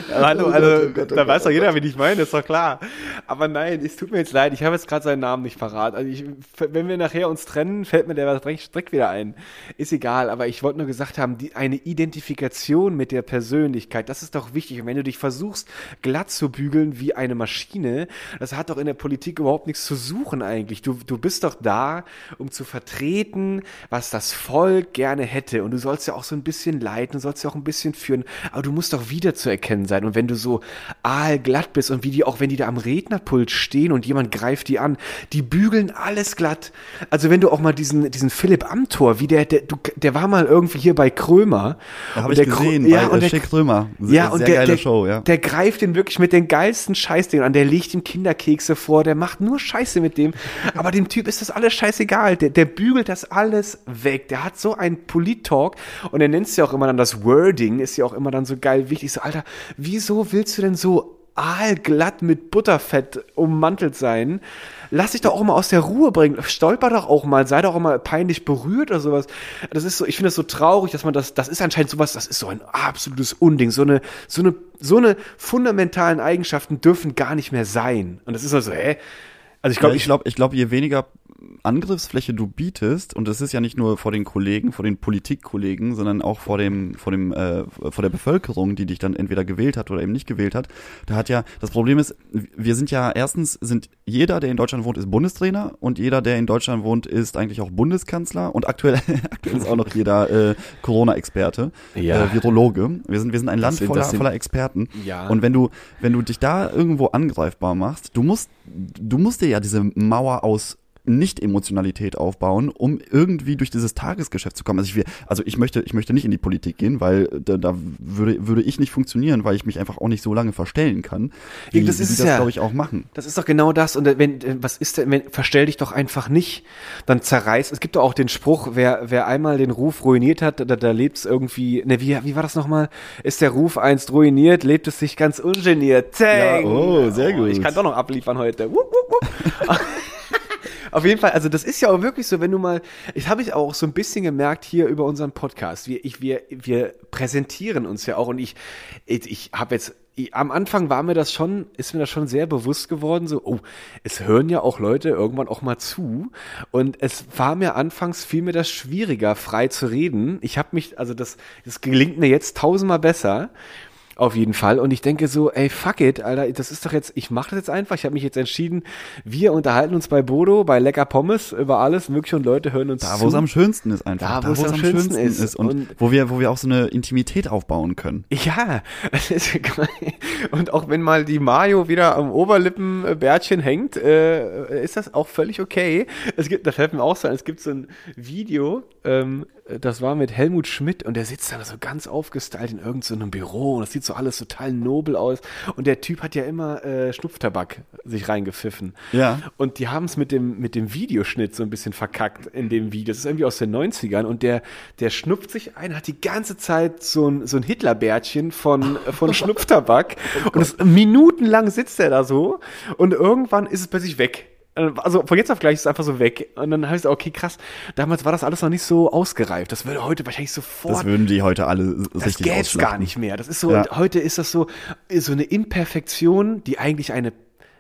Hallo, Oh Gott, also, oh Gott, oh da Gott, weiß doch oh jeder, wen ich meine, ist doch klar. Aber nein, es tut mir jetzt leid, ich habe jetzt gerade seinen Namen nicht parat. Also ich, wenn wir nachher uns trennen, fällt mir der direkt, wieder ein. Ist egal, aber ich wollte nur gesagt haben, die, eine Identifikation mit der Persönlichkeit, das ist doch wichtig. Und wenn du dich versuchst, glatt zu bügeln wie eine Maschine, das hat doch in der Politik überhaupt nichts zu suchen eigentlich. Du, du bist doch da, um zu vertreten, was das Volk gerne hätte. Und du sollst ja auch so ein bisschen leiten, du sollst ja auch ein bisschen führen, aber du musst doch wieder zu erkennen sein. Und wenn du so aalglatt bist und wie die auch, wenn die da am Rednerpult stehen und jemand greift die an, die bügeln alles glatt. Also wenn du auch mal diesen, diesen Philipp Amthor, wie der, der, der war mal irgendwie hier bei Krömer. Habe Und ich der gesehen, ja, bei und äh, der, Schick Römer. Sehr, ja, und sehr der, geile der, Show, ja. der greift den wirklich mit den geilsten Scheißdingen an. Der legt ihm Kinderkekse vor, der macht nur Scheiße mit dem. Aber dem Typ ist das alles scheißegal. Der, der bügelt das alles weg. Der hat so einen Polit-Talk und er nennt es ja auch immer dann das Wording, ist ja auch immer dann so geil wichtig. So, Alter, wieso willst du denn so aalglatt mit Butterfett ummantelt sein. Lass dich doch auch mal aus der Ruhe bringen. Stolper doch auch mal, sei doch auch mal peinlich berührt oder sowas. Das ist so, ich finde das so traurig, dass man das, das ist anscheinend sowas, das ist so ein absolutes Unding. So eine, so eine, so eine fundamentalen Eigenschaften dürfen gar nicht mehr sein. Und das ist also, hä? Also ich glaube, ja, ich glaube, ich glaube, je weniger Angriffsfläche du bietest, und es ist ja nicht nur vor den Kollegen, vor den Politikkollegen, sondern auch vor dem, vor dem, äh, vor der Bevölkerung, die dich dann entweder gewählt hat oder eben nicht gewählt hat. Da hat ja, das Problem ist, wir sind ja erstens sind jeder, der in Deutschland wohnt, ist Bundestrainer und jeder, der in Deutschland wohnt, ist eigentlich auch Bundeskanzler und aktuell, [LAUGHS] aktuell ist auch noch jeder äh, Corona-Experte, Ja. äh, Virologe. Wir sind, wir sind ein Land sind- voller, das sind- voller Experten. Ja. Und wenn du, wenn du dich da irgendwo angreifbar machst, du musst, du musst dir ja diese Mauer aus Nicht-Emotionalität aufbauen, um irgendwie durch dieses Tagesgeschäft zu kommen. Also ich, will, also ich möchte, ich möchte nicht in die Politik gehen, weil da, da würde, würde ich nicht funktionieren, weil ich mich einfach auch nicht so lange verstellen kann, wie, Ja, das wie ist es das, ja. glaube ich, auch machen. Das ist doch genau das. Und wenn, äh, was ist denn, wenn, verstell dich doch einfach nicht. Dann zerreiß. Es gibt doch auch den Spruch, wer, wer einmal den Ruf ruiniert hat, da, da lebt's irgendwie, ne, wie, wie war das nochmal? Ist der Ruf einst ruiniert, lebt es sich ganz ungeniert. Zäng. Ja, oh, sehr gut. Ich kann doch noch abliefern heute. Wupp, wupp, wupp. [LAUGHS] Auf jeden Fall, also das ist ja auch wirklich so, wenn du mal, ich habe ich auch so ein bisschen gemerkt hier über unseren Podcast. Wir, ich, wir, wir präsentieren uns ja auch und ich, ich, ich habe jetzt, ich, am Anfang war mir das schon, ist mir das schon sehr bewusst geworden, so, oh, es hören ja auch Leute irgendwann auch mal zu und es war mir anfangs viel mir das schwieriger, frei zu reden. Ich habe mich, also das, das gelingt mir jetzt tausendmal besser. Auf jeden Fall. Und ich denke so, ey, fuck it, Alter, das ist doch jetzt, ich mache das jetzt einfach. Ich habe mich jetzt entschieden, wir unterhalten uns bei Bodo, bei Lecker Pommes, über alles mögliche und Leute hören uns Da, zu. wo es am schönsten ist einfach. Da, wo es am schönsten ist. Und, Und- wo wir, wo wir auch so eine Intimität aufbauen können. Ja, [LAUGHS] es ist geil. und auch wenn mal die Mayo wieder am Oberlippenbärtchen hängt, äh, ist das auch völlig okay. Es gibt, das fällt mir auch so ein, es gibt so ein Video, ähm, das war mit Helmut Schmidt und der sitzt da so ganz aufgestylt in irgendeinem so Büro und das sieht so alles total nobel aus und der Typ hat ja immer äh, Schnupftabak sich reingepfiffen. Ja. Und die haben es mit dem, mit dem Videoschnitt so ein bisschen verkackt in dem Video. Das ist irgendwie aus den 90ern und der, der schnupft sich ein, hat die ganze Zeit so ein, so ein Hitlerbärtchen von, von [LAUGHS] Schnupftabak und es, minutenlang sitzt er da so und irgendwann ist es plötzlich weg. Also von jetzt auf gleich ist es einfach so weg. Und dann heißt es, okay, krass, damals war das alles noch nicht so ausgereift. Das würde heute wahrscheinlich sofort Das würden die heute alle das richtig ausschlachten. gar nicht mehr. Das ist so, Ja. heute ist das so, so eine Imperfektion, die eigentlich eine,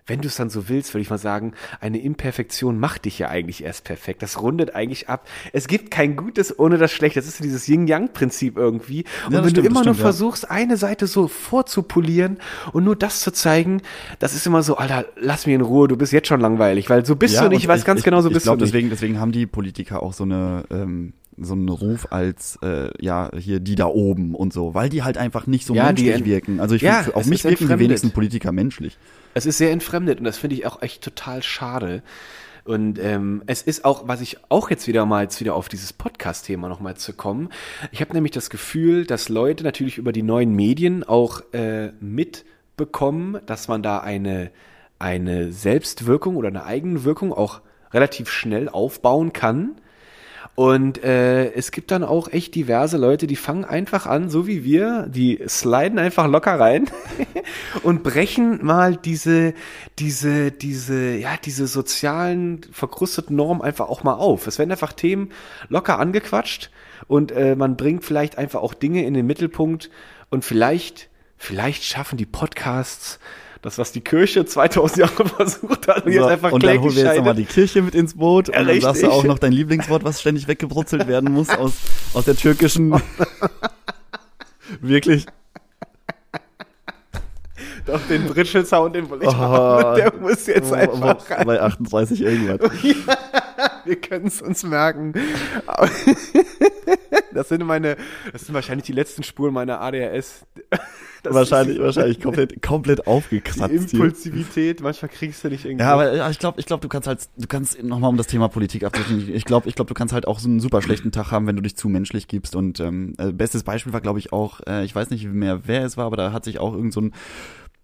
wenn du es dann so willst, würde ich mal sagen, eine Imperfektion macht dich ja eigentlich erst perfekt. Das rundet eigentlich ab. Es gibt kein Gutes ohne das Schlechte. Das ist so dieses Yin-Yang-Prinzip irgendwie. Und Ja, wenn stimmt, du immer nur stimmt, ja. versuchst, eine Seite so vorzupolieren und nur das zu zeigen, das ist immer so, Alter, lass mich in Ruhe, du bist jetzt schon langweilig, weil so bist du nicht, ich weiß ganz genau, so ich bist glaub, du nicht. Deswegen, deswegen haben die Politiker auch so eine ähm, so einen Ruf als äh, ja hier die da oben und so, weil die halt einfach nicht so Ja, die menschlich ent- wirken. Also ich Ja, finde, auf mich wirken die wenigsten Politiker menschlich. Es ist sehr entfremdet und das finde ich auch echt total schade. Und ähm, es ist auch, was ich auch jetzt wieder mal jetzt wieder auf dieses Podcast-Thema nochmal zu kommen. Ich habe nämlich das Gefühl, dass Leute natürlich über die neuen Medien auch äh, mitbekommen, dass man da eine, eine Selbstwirkung oder eine Eigenwirkung auch relativ schnell aufbauen kann. Und äh, es gibt dann auch echt diverse Leute, die fangen einfach an, so wie wir, die sliden einfach locker rein [LAUGHS] und brechen mal diese, diese, diese, ja, diese sozialen verkrusteten Normen einfach auch mal auf. Es werden einfach Themen locker angequatscht und äh, man bringt vielleicht einfach auch Dinge in den Mittelpunkt und vielleicht, vielleicht schaffen die Podcasts das, was die Kirche [LAUGHS] 2000 Jahre versucht hat und jetzt So, einfach und dann holen wir jetzt nochmal die Kirche mit ins Boot und Ja, dann sagst du auch noch dein Lieblingswort, was ständig weggebrutzelt werden muss aus, aus der türkischen. [LAUGHS] Wirklich. Doch, den Britschel-Sound, den wollte ich Oh. haben. Der muss jetzt einfach rein. bei 38 irgendwas. [LAUGHS] Wir können es uns merken. Das sind meine, das sind wahrscheinlich die letzten Spuren meiner ADHS. [LAUGHS] Das wahrscheinlich, ist wahrscheinlich komplett, komplett Die aufgekratzt hier. Impulsivität, manchmal kriegst du nicht irgendwie. Ja, aber ich glaube, ich glaube, du kannst halt, du kannst nochmal um das Thema Politik abzuschließen. Ich glaube, ich glaube, du kannst halt auch so einen super schlechten Tag haben, wenn du dich zu menschlich gibst. Und ähm, äh, bestes Beispiel war, glaube ich, auch, äh, ich weiß nicht mehr, wer es war, aber da hat sich auch irgend so ein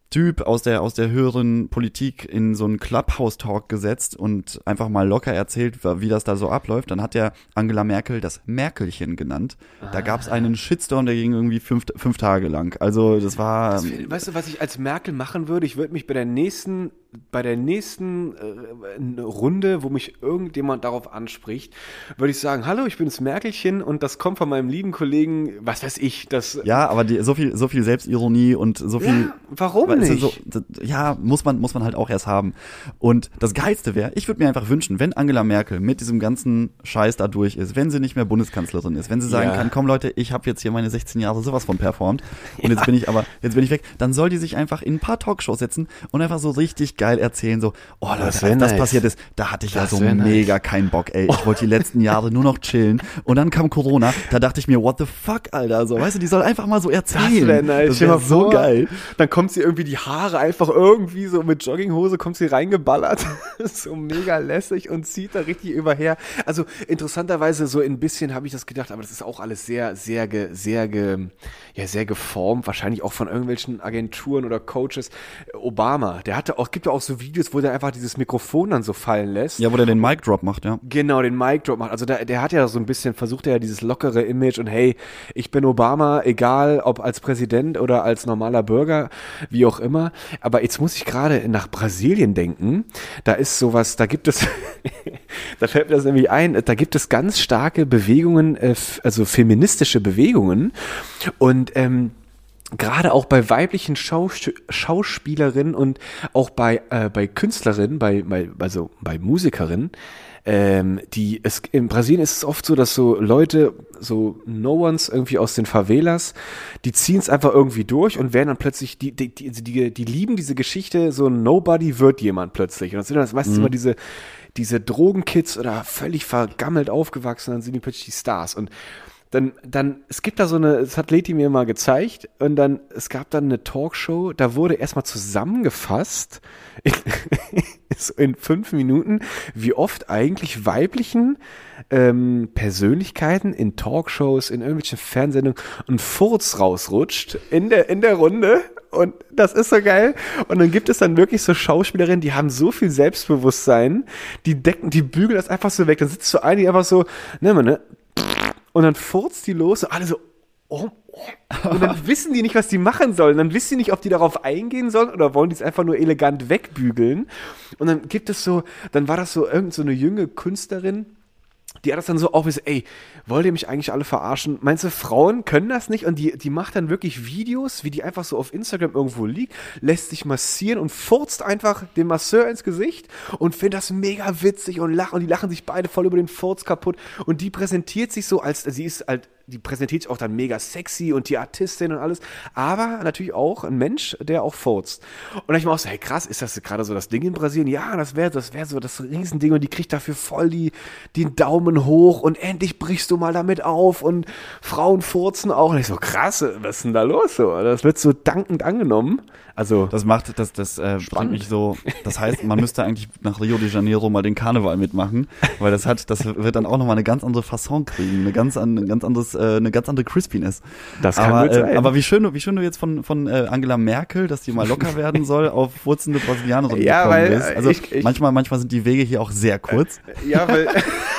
Typ aus der, aus der höheren Politik in so einen Clubhouse-Talk gesetzt und einfach mal locker erzählt, wie das da so abläuft. Dann hat er Angela Merkel das Merkelchen genannt. Da gab es einen Shitstorm, der ging irgendwie fünf, fünf Tage lang. Also das war. Das, weißt du, was ich als Merkel machen würde? Ich würde mich bei der nächsten bei der nächsten äh, Runde, wo mich irgendjemand darauf anspricht, würde ich sagen, hallo, ich bin das Merkelchen und das kommt von meinem lieben Kollegen, was weiß ich, das. Ja, aber die, so viel, so viel Selbstironie und so viel. Ja, warum nicht? So, ja, muss man, muss man halt auch erst haben. Und das Geilste wäre, ich würde mir einfach wünschen, wenn Angela Merkel mit diesem ganzen Scheiß da durch ist, wenn sie nicht mehr Bundeskanzlerin ist, wenn sie sagen ja. kann, komm Leute, ich habe jetzt hier meine 16 Jahre sowas von performt und ja. jetzt bin ich aber, jetzt bin ich weg, dann soll die sich einfach in ein paar Talkshows setzen und einfach so richtig geil erzählen, so, oh Leute, das als das nice. passiert ist, da hatte ich das ja so mega nice. keinen Bock, ey. Ich wollte die letzten Jahre nur noch chillen. Und dann kam Corona, da dachte ich mir, what the fuck, Alter, so, weißt du, die soll einfach mal so erzählen. Das wäre nice. Das wär so geil. Dann kommt sie irgendwie die Haare einfach irgendwie so mit Jogginghose, kommt sie reingeballert, [LAUGHS] so mega lässig und zieht da richtig überher. Also interessanterweise so ein bisschen habe ich das gedacht, aber das ist auch alles sehr, sehr, ge, sehr, ge, ja, sehr geformt, wahrscheinlich auch von irgendwelchen Agenturen oder Coaches. Obama, der hatte auch, gibt ja auch so Videos, wo der einfach dieses Mikrofon dann so fallen lässt. Ja, wo der den Mic Drop macht, ja. Genau, den Mic Drop macht. Also der, der hat ja so ein bisschen, versucht er ja dieses lockere Image und hey, ich bin Obama, egal ob als Präsident oder als normaler Bürger, wie auch immer. Aber jetzt muss ich gerade nach Brasilien denken. Da ist sowas, da gibt es, [LAUGHS] da fällt mir das nämlich ein, da gibt es ganz starke Bewegungen, äh, also feministische Bewegungen und ähm, gerade auch bei weiblichen Schaus Schauspielerinnen und auch bei, äh, bei Künstlerinnen, bei, bei, also bei Musikerinnen, ähm, die es in Brasilien ist es oft so, dass so Leute, so No-Ones irgendwie aus den Favelas, die ziehen es einfach irgendwie durch und werden dann plötzlich, die, die, die, die, die lieben diese Geschichte, so Nobody wird jemand plötzlich. Und das sind dann meistens mhm. immer diese, diese Drogenkids oder völlig vergammelt aufgewachsen, dann sind die plötzlich die Stars. Und dann, dann, es gibt da so eine, das hat Leti mir mal gezeigt, und dann, es gab dann eine Talkshow, da wurde erstmal zusammengefasst, in, [LAUGHS] in fünf Minuten, wie oft eigentlich weiblichen ähm, Persönlichkeiten in Talkshows, in irgendwelchen Fernsehsendungen ein Furz rausrutscht in der, in der Runde. Und das ist so geil. Und dann gibt es dann wirklich so Schauspielerinnen, die haben so viel Selbstbewusstsein, die decken, die bügeln das einfach so weg. Dann sitzt so eine, die einfach so, ne, ne, und dann furzt die los und alle so, oh, oh. Und dann [LAUGHS] wissen die nicht, was die machen sollen. Dann wissen die nicht, ob die darauf eingehen sollen oder wollen die es einfach nur elegant wegbügeln. Und dann gibt es so, dann war das so irgend so eine junge Künstlerin, die hat das dann so auch so, ey, wollt ihr mich eigentlich alle verarschen? Meinst du, Frauen können das nicht? Und die, die macht dann wirklich Videos, wie die einfach so auf Instagram irgendwo liegt, lässt sich massieren und furzt einfach dem Masseur ins Gesicht und findet das mega witzig und lacht und die lachen sich beide voll über den Furz kaputt und die präsentiert sich so als, sie ist halt die präsentiert sich auch dann mega sexy und die Artistin und alles, aber natürlich auch ein Mensch, der auch furzt. Und ich mir auch so, hey krass, ist das gerade so das Ding in Brasilien? Ja, das wäre das wäre so das Riesending und die kriegt dafür voll die, den Daumen hoch und endlich brichst du mal damit auf und Frauen furzen auch. Und ich so, krass, was ist denn da los? So, das wird so dankend angenommen. Also das macht das das äh, bringt mich so. Das heißt, man müsste eigentlich nach Rio de Janeiro mal den Karneval mitmachen, weil das hat das wird dann auch noch mal eine ganz andere Fasson kriegen, eine ganz ein ganz anderes äh, eine ganz andere Crispiness. Das kann aber, äh, aber wie schön wie schön du jetzt von von äh, Angela Merkel, dass die mal locker werden soll, [LAUGHS] auf furzende Brasilianerin ja, gekommen weil, bist. Also ich, ich, manchmal manchmal sind die Wege hier auch sehr kurz. Ja, weil [LAUGHS]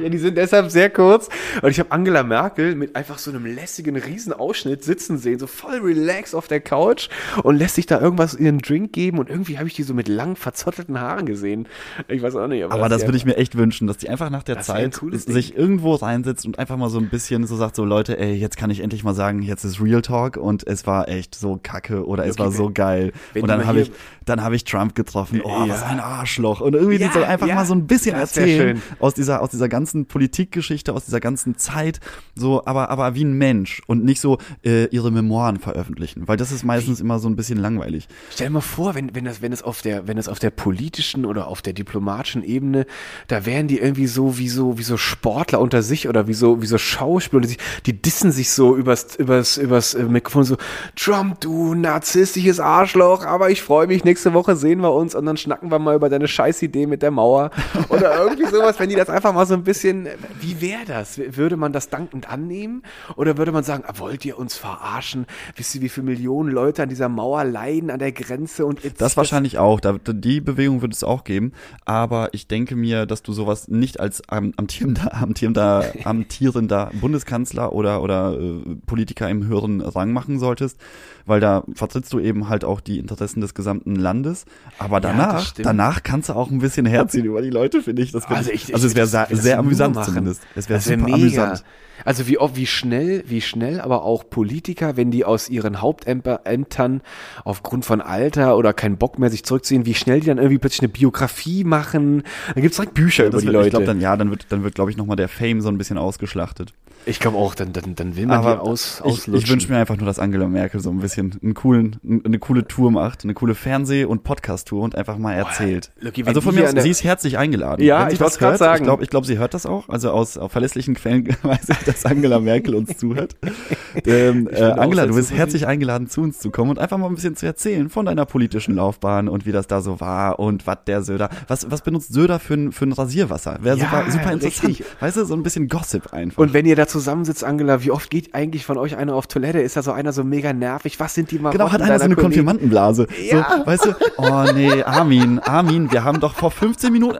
Ja, die sind deshalb sehr kurz. Und ich habe Angela Merkel mit einfach so einem lässigen Riesenausschnitt sitzen sehen, so voll relaxed auf der Couch und lässt sich da irgendwas in den Drink geben und irgendwie habe ich die so mit lang verzottelten Haaren gesehen. Ich weiß auch nicht. Aber, aber das, das würde ich mir echt wünschen, dass die einfach nach der Zeit sich Ding. irgendwo reinsetzt und einfach mal so ein bisschen so sagt, so Leute, ey, jetzt kann ich endlich mal sagen, jetzt ist Real Talk und es war echt so kacke oder es okay, war so geil. und dann habe ich, dann habe ich Trump getroffen. Oh, ja. was ein Arschloch. Und irgendwie ja, die soll einfach ja, mal so ein bisschen erzählen aus dieser, aus dieser ganzen ganzen Politikgeschichte, aus dieser ganzen Zeit, so, aber, aber wie ein Mensch und nicht so äh, ihre Memoiren veröffentlichen, weil das ist meistens immer so ein bisschen langweilig. Stell dir mal vor, wenn, wenn das, wenn es auf der, wenn es auf der politischen oder auf der diplomatischen Ebene, da wären die irgendwie so wie so, wie so Sportler unter sich oder wie so, wie so Schauspieler, die, die dissen sich so übers, übers, übers äh, Mikrofon so, Trump, du narzisstisches Arschloch, aber ich freue mich, nächste Woche sehen wir uns und dann schnacken wir mal über deine Scheißidee mit der Mauer oder irgendwie sowas, wenn die das einfach mal so ein bisschen bisschen, wie wäre das? Würde man das dankend annehmen? Oder würde man sagen, ah, wollt ihr uns verarschen? Wisst ihr, wie viele Millionen Leute an dieser Mauer leiden, an der Grenze? Und jetzt- Das wahrscheinlich auch. Da, die Bewegung wird es auch geben. Aber ich denke mir, dass du sowas nicht als am- amtierender, [LAUGHS] amtierender, [LAUGHS] amtierender Bundeskanzler oder, oder äh, Politiker im höheren Rang machen solltest, weil da vertrittst du eben halt auch die Interessen des gesamten Landes. Aber danach, stimmt. danach kannst du auch ein bisschen herziehen über die Leute, finde ich. Das Also ich, ich- also es wäre sehr, sehr amüsant machen. zumindest. Es wäre wär super mega. amüsant. Also wie oft, wie schnell, wie schnell aber auch Politiker, wenn die aus ihren Hauptämtern aufgrund von Alter oder keinen Bock mehr sich zurückziehen, wie schnell die dann irgendwie plötzlich eine Biografie machen. Dann gibt's direkt Bücher über Das die wird, Leute. ich glaube dann, ja, dann wird, dann wird, glaube ich, nochmal der Fame so ein bisschen ausgeschlachtet. Ich glaube auch, dann, dann, dann will man die aus, ich, auslutschen. ich wünsche mir einfach nur, dass Angela Merkel so ein bisschen einen coolen, eine coole Tour macht, eine coole Fernseh- und Podcast-Tour und einfach mal erzählt. Lucky, wenn also von mir aus, sie ist herzlich eingeladen. Ja, ich hört, sagen. Ich glaube, ich glaub, sie hört das auch. Also aus, aus verlässlichen Quellen [LAUGHS] weiß ich, dass Angela Merkel uns zuhört. [LAUGHS] ähm, äh, Angela, du bist herzlich eingeladen, zu uns zu kommen und einfach mal ein bisschen zu erzählen von deiner politischen Laufbahn und wie das da so war und was der Söder, was, was benutzt Söder für ein, für ein Rasierwasser? Wäre Ja, super, super interessant. richtig. Weißt du, so ein bisschen Gossip einfach. Und wenn ihr da zusammensitzt, Angela, wie oft geht eigentlich von euch einer auf Toilette? Ist da so einer so mega nervig? Was sind die Marotten Genau, hat einer so eine Kollegen? Konfirmandenblase. Ja. So, weißt du, oh nee, Armin, Armin, wir haben doch vor 15 Minuten,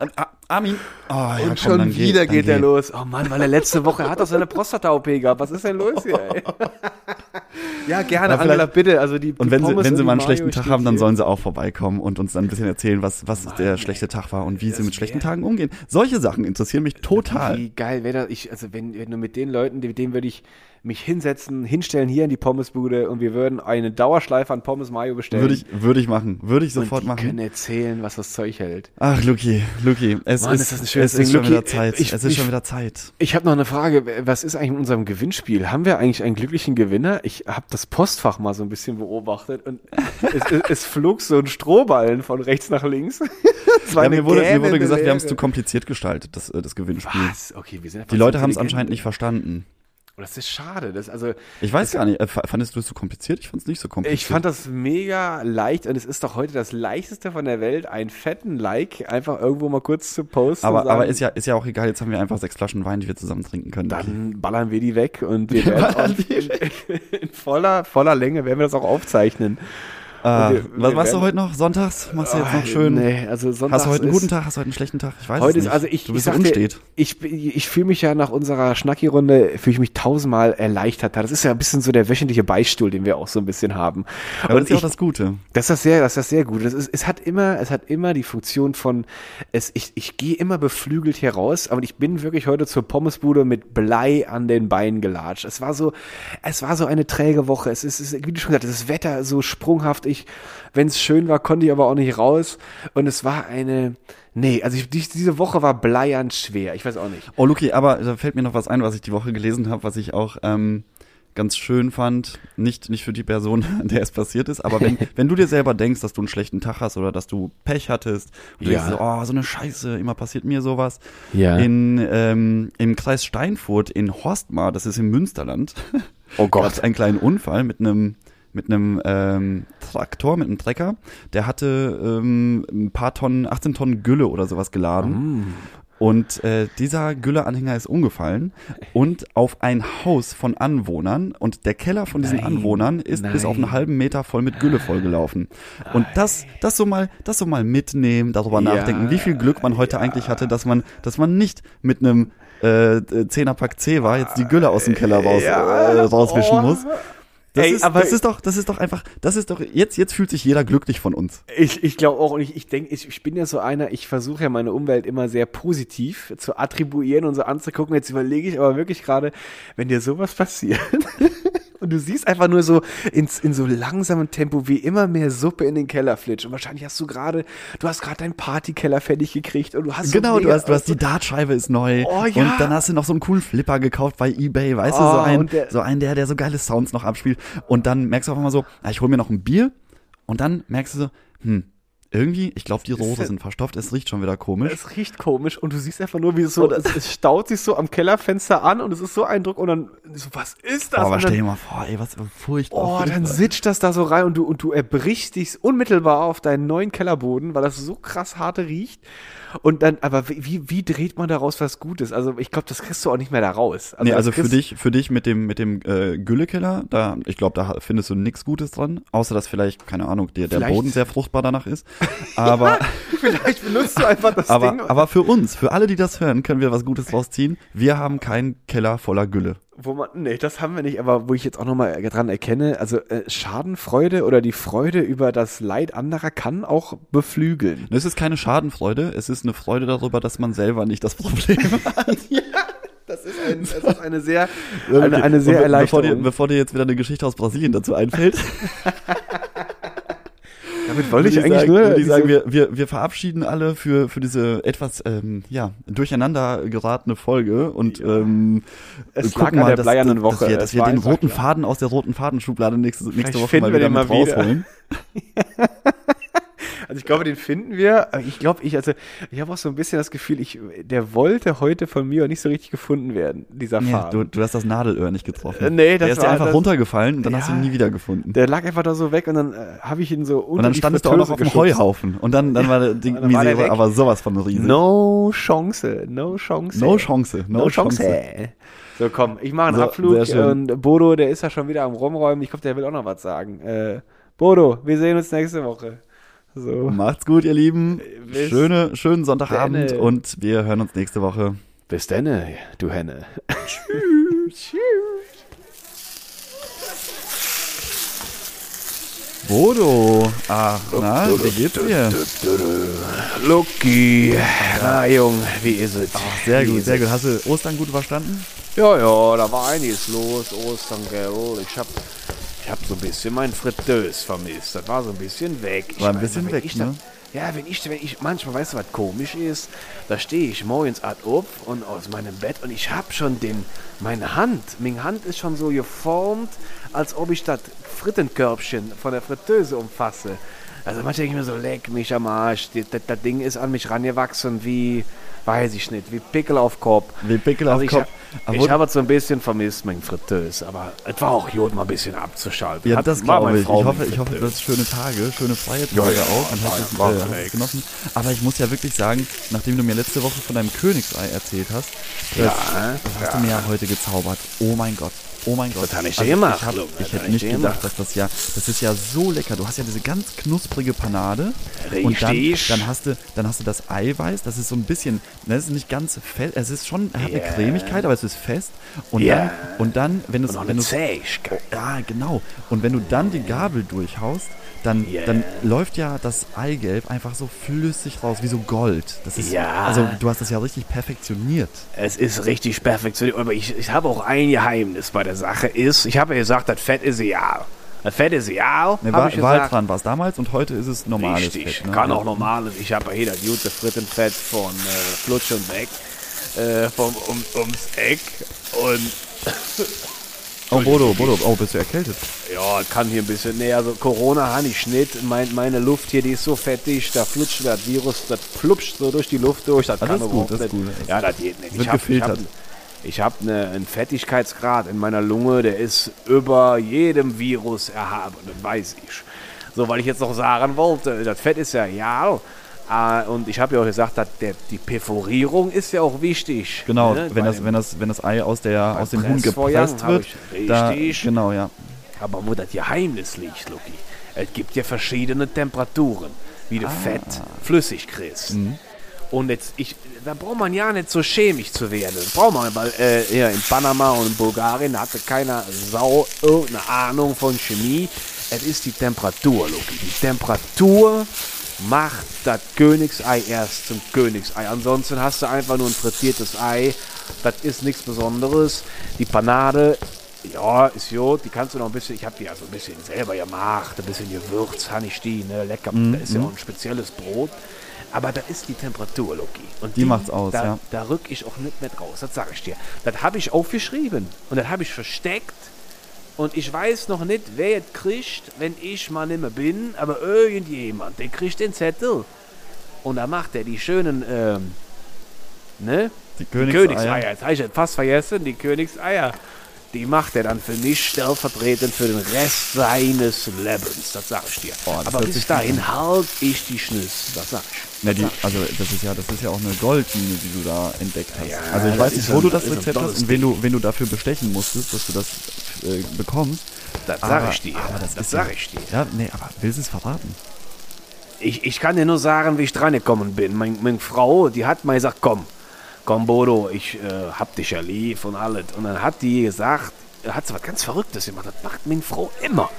Armin, oh ja, komm, Und schon dann geh, wieder dann geht er geh. los. Oh Mann, weil er letzte Woche hat doch seine Prostata-OP gehabt. Was ist denn los hier, ey? [LAUGHS] ja, gerne, Aber Angela, bitte. Also die, Und die wenn sie, wenn sie und mal einen schlechten Tag haben, dann sollen sie auch vorbeikommen und uns dann ein bisschen erzählen, was, was der schlechte Tag war und wie sie mit schlechten Tagen umgehen. Solche Sachen interessieren mich total. Wie geil wäre das? Ich, also wenn, wenn du mit den Leuten, mit denen würde ich mich hinsetzen, hinstellen hier in die Pommesbude und wir würden eine Dauerschleife an Pommes Mayo bestellen. Würde ich, würde ich machen. Würde ich und sofort die machen. können erzählen, was das Zeug hält. Ach, Luki, Luki, es Mann, ist, ist es ist schon Luki, wieder Zeit. ich- es ist ich- schon wieder Zeit. Ich habe noch eine Frage. Was ist eigentlich in unserem Gewinnspiel? Haben wir eigentlich einen glücklichen Gewinner? Ich habe das Postfach mal so ein bisschen beobachtet und [LAUGHS] es, es, es flog so ein Strohballen von rechts nach links. [LAUGHS] Ja, mir wurde, mir wurde gesagt, wir haben es zu kompliziert gestaltet, das, äh, das Gewinnspiel. Was? Okay, wir sind Die Leute haben es anscheinend nicht verstanden. Das ist schade. Das, also, Ich weiß gar nicht, äh, fandest du es zu kompliziert? Ich fand es nicht so kompliziert. ich fand das mega leicht und es ist doch heute das leichteste von der Welt, einen fetten Like einfach irgendwo mal kurz zu posten. aber, und sagen, aber ist ja, ist ja auch egal, jetzt haben wir einfach sechs Flaschen Wein, die wir zusammen trinken können. Dann ballern wir die weg und wir Wir werden in, in voller, voller Länge werden wir das auch aufzeichnen. Ah, wir- was wir machst du heute noch? Sonntags? Machst du jetzt noch schön? Nee, also Sonntags Hast du heute einen guten Tag? Hast du heute einen schlechten Tag? Ich weiß Heute es nicht. also ich, du ich bist so sag dir, unstet. ich, ich fühle mich ja nach unserer Schnacki-Runde, fühle ich mich tausendmal erleichtert. Das ist ja ein bisschen so der wöchentliche Beistuhl, den wir auch so ein bisschen haben. Aber das ist ja auch ich, das Gute. das ist das sehr, das ist das sehr gut. Das ist, es hat immer, es hat immer die Funktion von, es, ich, ich gehe immer beflügelt hier raus, aber ich bin wirklich heute zur Pommesbude mit Blei an den Beinen gelatscht. Es war so, es war so eine träge Woche. Es ist, es ist wie du schon gesagt hast, das Wetter so sprunghaft. Ich, wenn es schön war, konnte ich aber auch nicht raus. Und es war eine, nee, also ich, die, diese Woche war bleiernd schwer. Ich weiß auch nicht. Oh, Luki, aber da fällt mir noch was ein, was ich die Woche gelesen habe, was ich auch ähm, ganz schön fand. Nicht, nicht für die Person, [LAUGHS] der es passiert ist, aber wenn, [LAUGHS] wenn du dir selber denkst, dass du einen schlechten Tag hast oder dass du Pech hattest und du Ja. denkst so, oh, so eine Scheiße, immer passiert mir sowas. Ja. In, ähm, Im Kreis Steinfurt in Horstmar, das ist im Münsterland, Oh [LAUGHS] gab es einen kleinen Unfall mit einem mit einem ähm, Traktor, mit einem Trecker. Der hatte ähm, ein paar Tonnen, 18 Tonnen Gülle oder sowas geladen. Und äh, dieser Gülleanhänger ist umgefallen [LAUGHS] und auf ein Haus von Anwohnern und der Keller von diesen Nein, Anwohnern ist bis auf einen nein. halben Meter voll mit Gülle vollgelaufen. Und das, das so mal, das so mal mitnehmen, darüber Ja, nachdenken, wie viel Glück man heute eigentlich hatte, dass man, dass man nicht mit einem äh, Zehnerpack C war, jetzt die Gülle aus dem Keller raus, Ja, äh, rauswischen oh. muss. Das, Ey, ist, aber- das ist doch, das ist doch einfach, das ist doch, jetzt, jetzt fühlt sich jeder glücklich von uns. Ich, ich glaube auch, und ich, ich denke, ich, ich bin ja so einer, ich versuche ja meine Umwelt immer sehr positiv zu attribuieren und so anzugucken. Jetzt überlege ich aber wirklich gerade, wenn dir sowas passiert [LAUGHS] und du siehst einfach nur so ins, in so langsamem Tempo, wie immer mehr Suppe in den Keller flitscht. Und wahrscheinlich hast du gerade, du hast gerade deinen Partykeller fertig gekriegt und du hast so Genau, du mega- hast, du hast die [LAUGHS] Dartscheibe ist neu. Oh, ja. Und dann hast du noch so einen coolen Flipper gekauft bei Ebay, weißt du, Oh, so ein, und der- so ein, der, der so geile Sounds noch abspielt. Und dann merkst du auf einmal so, ah, ich hol mir noch ein Bier. Und dann merkst du so, hm, irgendwie, ich glaube, die Rohre sind verstopft, es riecht schon wieder komisch. Es riecht komisch und du siehst einfach nur, wie es so, es, es staut sich so am Kellerfenster an und es ist so ein Druck und dann so, was ist das? Oh, aber und stell dann, dir mal vor, ey, was furchtbar. oh, dann furchtbar. sitzt das da so rein und du, und du erbrichst dich unmittelbar auf deinen neuen Kellerboden, weil das so krass harte riecht. Und dann, aber wie, wie, dreht man daraus was Gutes? Also ich glaube, das kriegst du auch nicht mehr da raus. nee, das also für dich, für dich mit dem, mit dem äh, Güllekeller, da, ich glaube, da findest du nichts Gutes dran, außer dass vielleicht, keine Ahnung, der, der Boden sehr fruchtbar danach ist. [LAUGHS] Aber, Vielleicht benutzt du einfach das Ding. aber, aber für uns, für alle, die das hören, können wir was Gutes draus ziehen. Wir haben keinen Keller voller Gülle. Wo man, nee, das haben wir nicht, aber wo ich jetzt auch nochmal dran erkenne, also äh, Schadenfreude oder die Freude über das Leid anderer kann auch beflügeln. Es ist keine Schadenfreude, es ist eine Freude darüber, dass man selber nicht das Problem [LAUGHS] hat. Das ist, ein, das ist eine sehr, eine, eine sehr be- bevor dir, Erleichterung. bevor dir jetzt wieder eine Geschichte aus Brasilien dazu einfällt, [LAUGHS] Damit wollte ich eigentlich sagen, nur ich diese- sagen, wir, wir, wir verabschieden alle für, für diese etwas ähm, ja, durcheinander geratene Folge und ähm, Es gucken der dass, dass Woche. wir, dass wir den roten. Faden aus der roten Fadenschublade nächste, nächste Vielleicht Woche mal wir wieder den mit mal wieder. rausholen. [LAUGHS] Also ich glaube, den finden wir. Ich glaube, ich, also, ich habe auch so ein bisschen das Gefühl, ich, der wollte heute von mir auch nicht so richtig gefunden werden, dieser Ja, Faden. du, du hast das Nadelöhr nicht getroffen. Äh, nee, das der ist war- einfach das- runtergefallen und dann hast du Ja. ihn nie wieder gefunden. der lag einfach da so weg und dann äh, habe ich ihn so unter Und dann standest du auch noch Fritteuse auf dem. Heuhaufen. Und dann, dann war der [LAUGHS] Ding dann war der aber sowas von riesig. No Chance, no Chance. No Chance, no, No Chance. Chance. So, komm, ich mache einen So, Abflug und Bodo, der ist ja schon wieder am Rumräumen. Ich glaube, der will auch noch was sagen. Äh, Bodo, wir sehen uns nächste Woche. So. Macht's gut, ihr Lieben. Bis Schöne, schönen Sonntagabend denne. und wir hören uns nächste Woche. Bis dann, du Henne. [LAUGHS] Bodo. Ach, na, wie geht's dir? Lucky. Na, Jung, wie ist es? Sehr Wie gut, sehr gut. Hast du Ostern gut überstanden? Ja, ja, da war einiges los. Ostern, gell. Ich hab, ich hab so ein bisschen mein Fritteus vermisst. Das war so ein bisschen weg. Ich War ein meine, bisschen wenn weg, ich ne? Da, ja, wenn ich, wenn ich, manchmal, weißt du, was komisch ist? Da stehe ich morgens ad up und aus meinem Bett und ich hab schon den, meine Hand, meine Hand ist schon so geformt, als ob ich das Frittenkörbchen von der Fritteuse umfasse. Also manchmal denke ich mir so, leck mich am Arsch, das, das, das Ding ist an mich rangewachsen wie, weiß ich nicht, wie Pickel auf Kopf. Wie Pickel Also auf ich, Kopf. ich wo- habe es so ein bisschen vermisst, mein Fritteus, aber es war auch gut, mal ein bisschen abzuschalten. Ja, Hat- das glaube ich. Ich hoffe, ich hoffe, hast schöne Tage, schöne freie Tage Ja, ja, auch und ja, hast es, äh, genossen. Aber ich muss ja wirklich sagen, nachdem du mir letzte Woche von deinem Königsei erzählt hast, das, das hast du mir ja heute gezaubert. Oh mein Gott. Oh mein Gott. Das hab ich dir gemacht, Ich, hab, das ich hätte ich nicht gedacht, gemacht. dass das ja, das ist ja so lecker. Du hast ja diese ganz knusprige Panade. Und dann, Richtig. dann hast du, dann hast du das Eiweiß. Das ist so ein bisschen, das ist nicht ganz fest. Es ist schon, hat eine Ja. Cremigkeit, aber es ist fest. Und Ja. dann, und dann, wenn du eine Zähigkeit. ja, genau. Und wenn du dann die Gabel durchhaust, dann, Yeah. dann läuft ja das Eigelb einfach so flüssig raus, wie so Gold. Das ist, Ja. Also du hast das ja richtig perfektioniert. Es ist richtig perfektioniert, aber ich, ich habe auch ein Geheimnis bei der Sache ist, ich habe ja gesagt, das Fett ist egal. Das Fett ist egal, Ne, habe Wa ich gesagt. Waltran war es damals und heute ist es normales Richtig, Fett. Ne? kann Ja. auch normales. Ich habe ja hier das gute Frittenfett von äh, Flutsch und Weg, äh, vom, um, ums Eck und [LAUGHS] Oh, Bodo, Bodo, oh, bist du erkältet? Ja, kann hier ein bisschen. Nee, also Corona habe ich nicht. Mein, meine Luft hier, die ist so fettig, da flutscht das Virus, das flupscht so durch die Luft durch. Das Ah, kann das ist überhaupt gut, das ist nicht. gut. Ja, das geht nicht. Wird ich hab, gefiltert. Ich habe hab ne, einen Fettigkeitsgrad in meiner Lunge, der ist über jedem Virus erhaben. Das weiß ich. So, weil ich jetzt noch sagen wollte, das Fett ist ja ja. Äh, und ich habe ja auch gesagt, dass der, die Perforierung ist ja auch wichtig. Genau, ne, wenn, das, wenn, das, wenn das Ei aus, der, aus dem Huhn gepresst wird. ich- Da, richtig. genau, ja. Aber wo das Geheimnis liegt, Lucky, es gibt ja verschiedene Temperaturen, wie du Fett flüssig kriegst. Und jetzt, ich, da braucht man ja nicht so chemisch zu werden. Das braucht man, weil äh, hier in Panama und in Bulgarien hatte keiner Sau irgendeine Ahnung von Chemie. Es ist die Temperatur, Lucky. Die Temperatur macht das Königsei erst zum Königsei. Ansonsten hast du einfach nur ein frittiertes Ei. Das ist nichts Besonderes. Die Panade, ja, ist gut. Die kannst du noch ein bisschen, ich habe die ja so ein bisschen selber gemacht. Ein bisschen Gewürz, habe ich die, ne? Lecker. Mhm, Da ist ja auch ein spezielles Brot. Aber das ist die Temperatur, Loki. Und Die macht's aus, da, ja. Da rück ich auch nicht mit raus, das sage ich dir. Das habe ich aufgeschrieben und das habe ich versteckt Und ich weiß noch nicht, wer es kriegt, wenn ich mal nicht mehr bin, aber irgendjemand, der kriegt den Zettel. Und da macht er die schönen, ähm, ne? Die Die Königseier. Königseier. Jetzt habe ich fast vergessen, die Königseier. Die macht er dann für mich stellvertretend für den Rest seines Lebens. Das sag ich dir. Boah, das Aber bis dahin halt ich die Schnüss. Das sag ich. Na, die, also das ist ja, das ist ja auch eine Goldmine, die du da entdeckt hast. Ja, also ich das weiß nicht, wo ein- du das das Rezept hast und wen du, wen du dafür bestechen musstest, dass du das äh, bekommst. Das sag Aber- ich dir. aber das ist sag ja, ich dir. Ja, nee, aber willst du es verraten? Ich, ich kann dir nur sagen, wie ich dran gekommen bin. Mein, meine Frau, die hat mal gesagt, komm, komm Bodo, ich äh, hab dich ja lieb und alles. Und dann hat die gesagt, hat sie was ganz Verrücktes gemacht. Das macht meine Frau immer.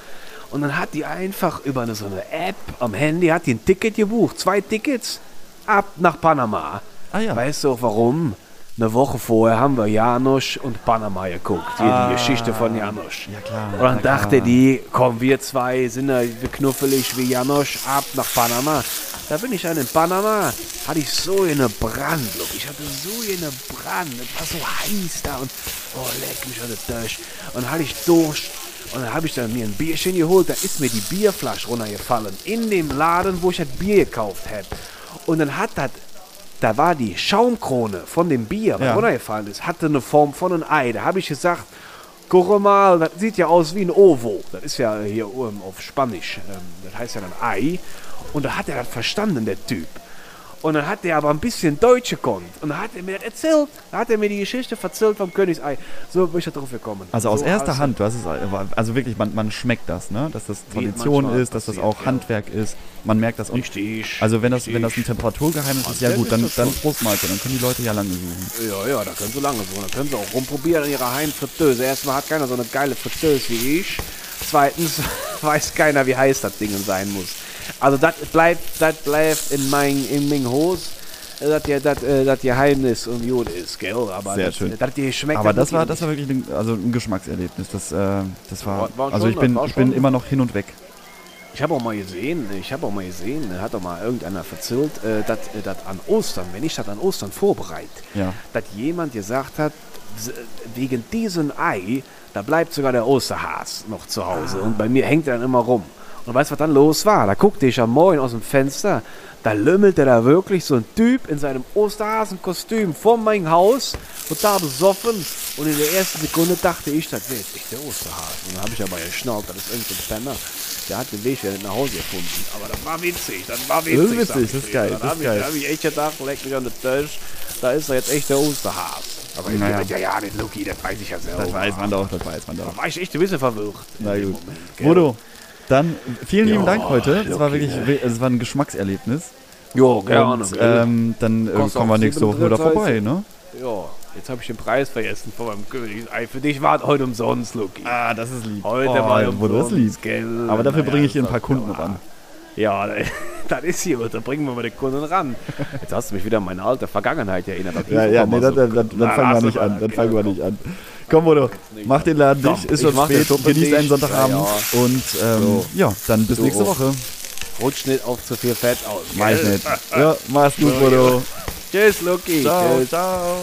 Und dann hat die einfach über eine, so eine App am Handy, hat die ein Ticket gebucht. Zwei Tickets ab nach Panama. Ah ja. Weißt du auch warum? Eine Woche vorher haben wir Janosch und Panama geguckt. Hier Ah. die Geschichte von Janosch. Ja, klar, Und dann na klar. dachte die, komm, wir zwei sind ja knuffelig wie Janosch, ab nach Panama. Da bin ich dann in Panama, hatte ich so eine Brandluck. Ich hatte so eine Brand. Es war so heiß da und oh, leck mich hatte durch. Und dann hatte ich Durst. Und dann habe ich dann mir ein Bierchen geholt. Da ist mir die Bierflasche runtergefallen. In dem Laden, wo ich das Bier gekauft hätte. Und dann hat das da war die Schaumkrone von dem Bier, was Ja. runtergefallen ist, hatte eine Form von einem Ei. Da habe ich gesagt, guck mal, das sieht ja aus wie ein Ovo. Das ist ja hier oben auf Spanisch. Ähm, das heißt ja dann Ei. Und da hat er das verstanden, der Typ. Und dann hat er aber ein bisschen Deutsch gekonnt. Und dann hat er mir das erzählt. Da hat er mir die Geschichte erzählt vom Königsei. So bin ich da drauf gekommen. Also aus so erster Hand, du hast es, also wirklich, man, man schmeckt das, ne? Dass das Tradition ist, dass das auch ja. Handwerk ist. Man merkt das. Und Richtig. also wenn das, wenn das ein richtig. Temperaturgeheimnis ist, ja gut, dann, ist das dann schon. Prostmahlzeit, dann können die Leute ja lange suchen. Ja, ja, da können sie lange so. Da können sie auch rumprobieren in ihrer Heimfritteuse. Erstmal hat keiner so eine geile Fritteuse wie ich. Zweitens [LAUGHS] weiß keiner, wie heiß das Ding sein muss. Also das bleibt, das bleibt in mein, in mein Hose, dass ihr, das, äh, das Geheimnis und gut ist, gell? Aber Sehr das, schön. Das dir schmeckt Aber das war, wirklich das war wirklich ein, also ein Geschmackserlebnis. Das, äh, das war, War- war also ich bin, ich bin immer noch hin und weg. Ich habe auch mal gesehen, ich habe auch mal gesehen, hat doch mal irgendeiner erzählt, äh, dass äh, das an Ostern, wenn ich das an Ostern vorbereite, Ja. dass jemand gesagt hat, wegen diesem Ei, da bleibt sogar der Osterhas noch zu Hause. Und bei mir hängt er dann immer rum. Und weißt du, was dann los war? Da guckte ich am Morgen aus dem Fenster, da lümmelte da wirklich so ein Typ in seinem Osterhasenkostüm vor meinem Haus, total besoffen. Und in der ersten Sekunde dachte ich, das wäre jetzt echt der Osterhase. Und dann habe ich aber geschnallt, das ist irgendein Penner. Der hat den Weg nicht nach Hause gefunden. Aber das war witzig, das war witzig. Das ist witzig, ich das ist geil, Dann das ist hab ich- geil. Da habe ich echt gedacht, leck mich an den Tisch, da ist er jetzt echt der Osterhase. Aber ich Naja. ja, ja, den Lucky, das weiß ich ja selber. Das weiß man doch, das weiß man doch. Da war ich echt ein bisschen verwirrt. Na gut. Moment, gell? Dann vielen lieben Ja, Dank heute. Es war wirklich, es war ein Geschmackserlebnis. Jo, gerne. Und gell? ähm, dann äh, kommen wir nächste Woche wieder 37. vorbei, ne? ja, jetzt habe ich den Preis vergessen von meinem König. Für dich war es heute umsonst, Lucky. Ah, das ist lieb. Heute oh, war Bodo, das lieb. Gell? Aber dafür Naja, bringe ich hier ein paar Kunden ja- ran. Ja, [LAUGHS] das ist hier, da bringen wir mal den Kunden ran. Jetzt hast du mich wieder an meine alte Vergangenheit erinnert. Ja, ja, nee, dann, so. dann, dann, dann fangen wir nicht an. Dann fangen wir nicht an. Komm, Bodo, mach den Laden Komm, dicht. Ist schon spät. Schuppen Genieß deinen dicht. Sonntagabend. Ja, Und ähm, ja, dann bis Du nächste. Woche. Rutsch nicht auf zu viel Fett aus. Mach ich nicht. [LAUGHS] Ja, mach's gut, Bodo. Tschüss, Lucky. Ciao, ciao.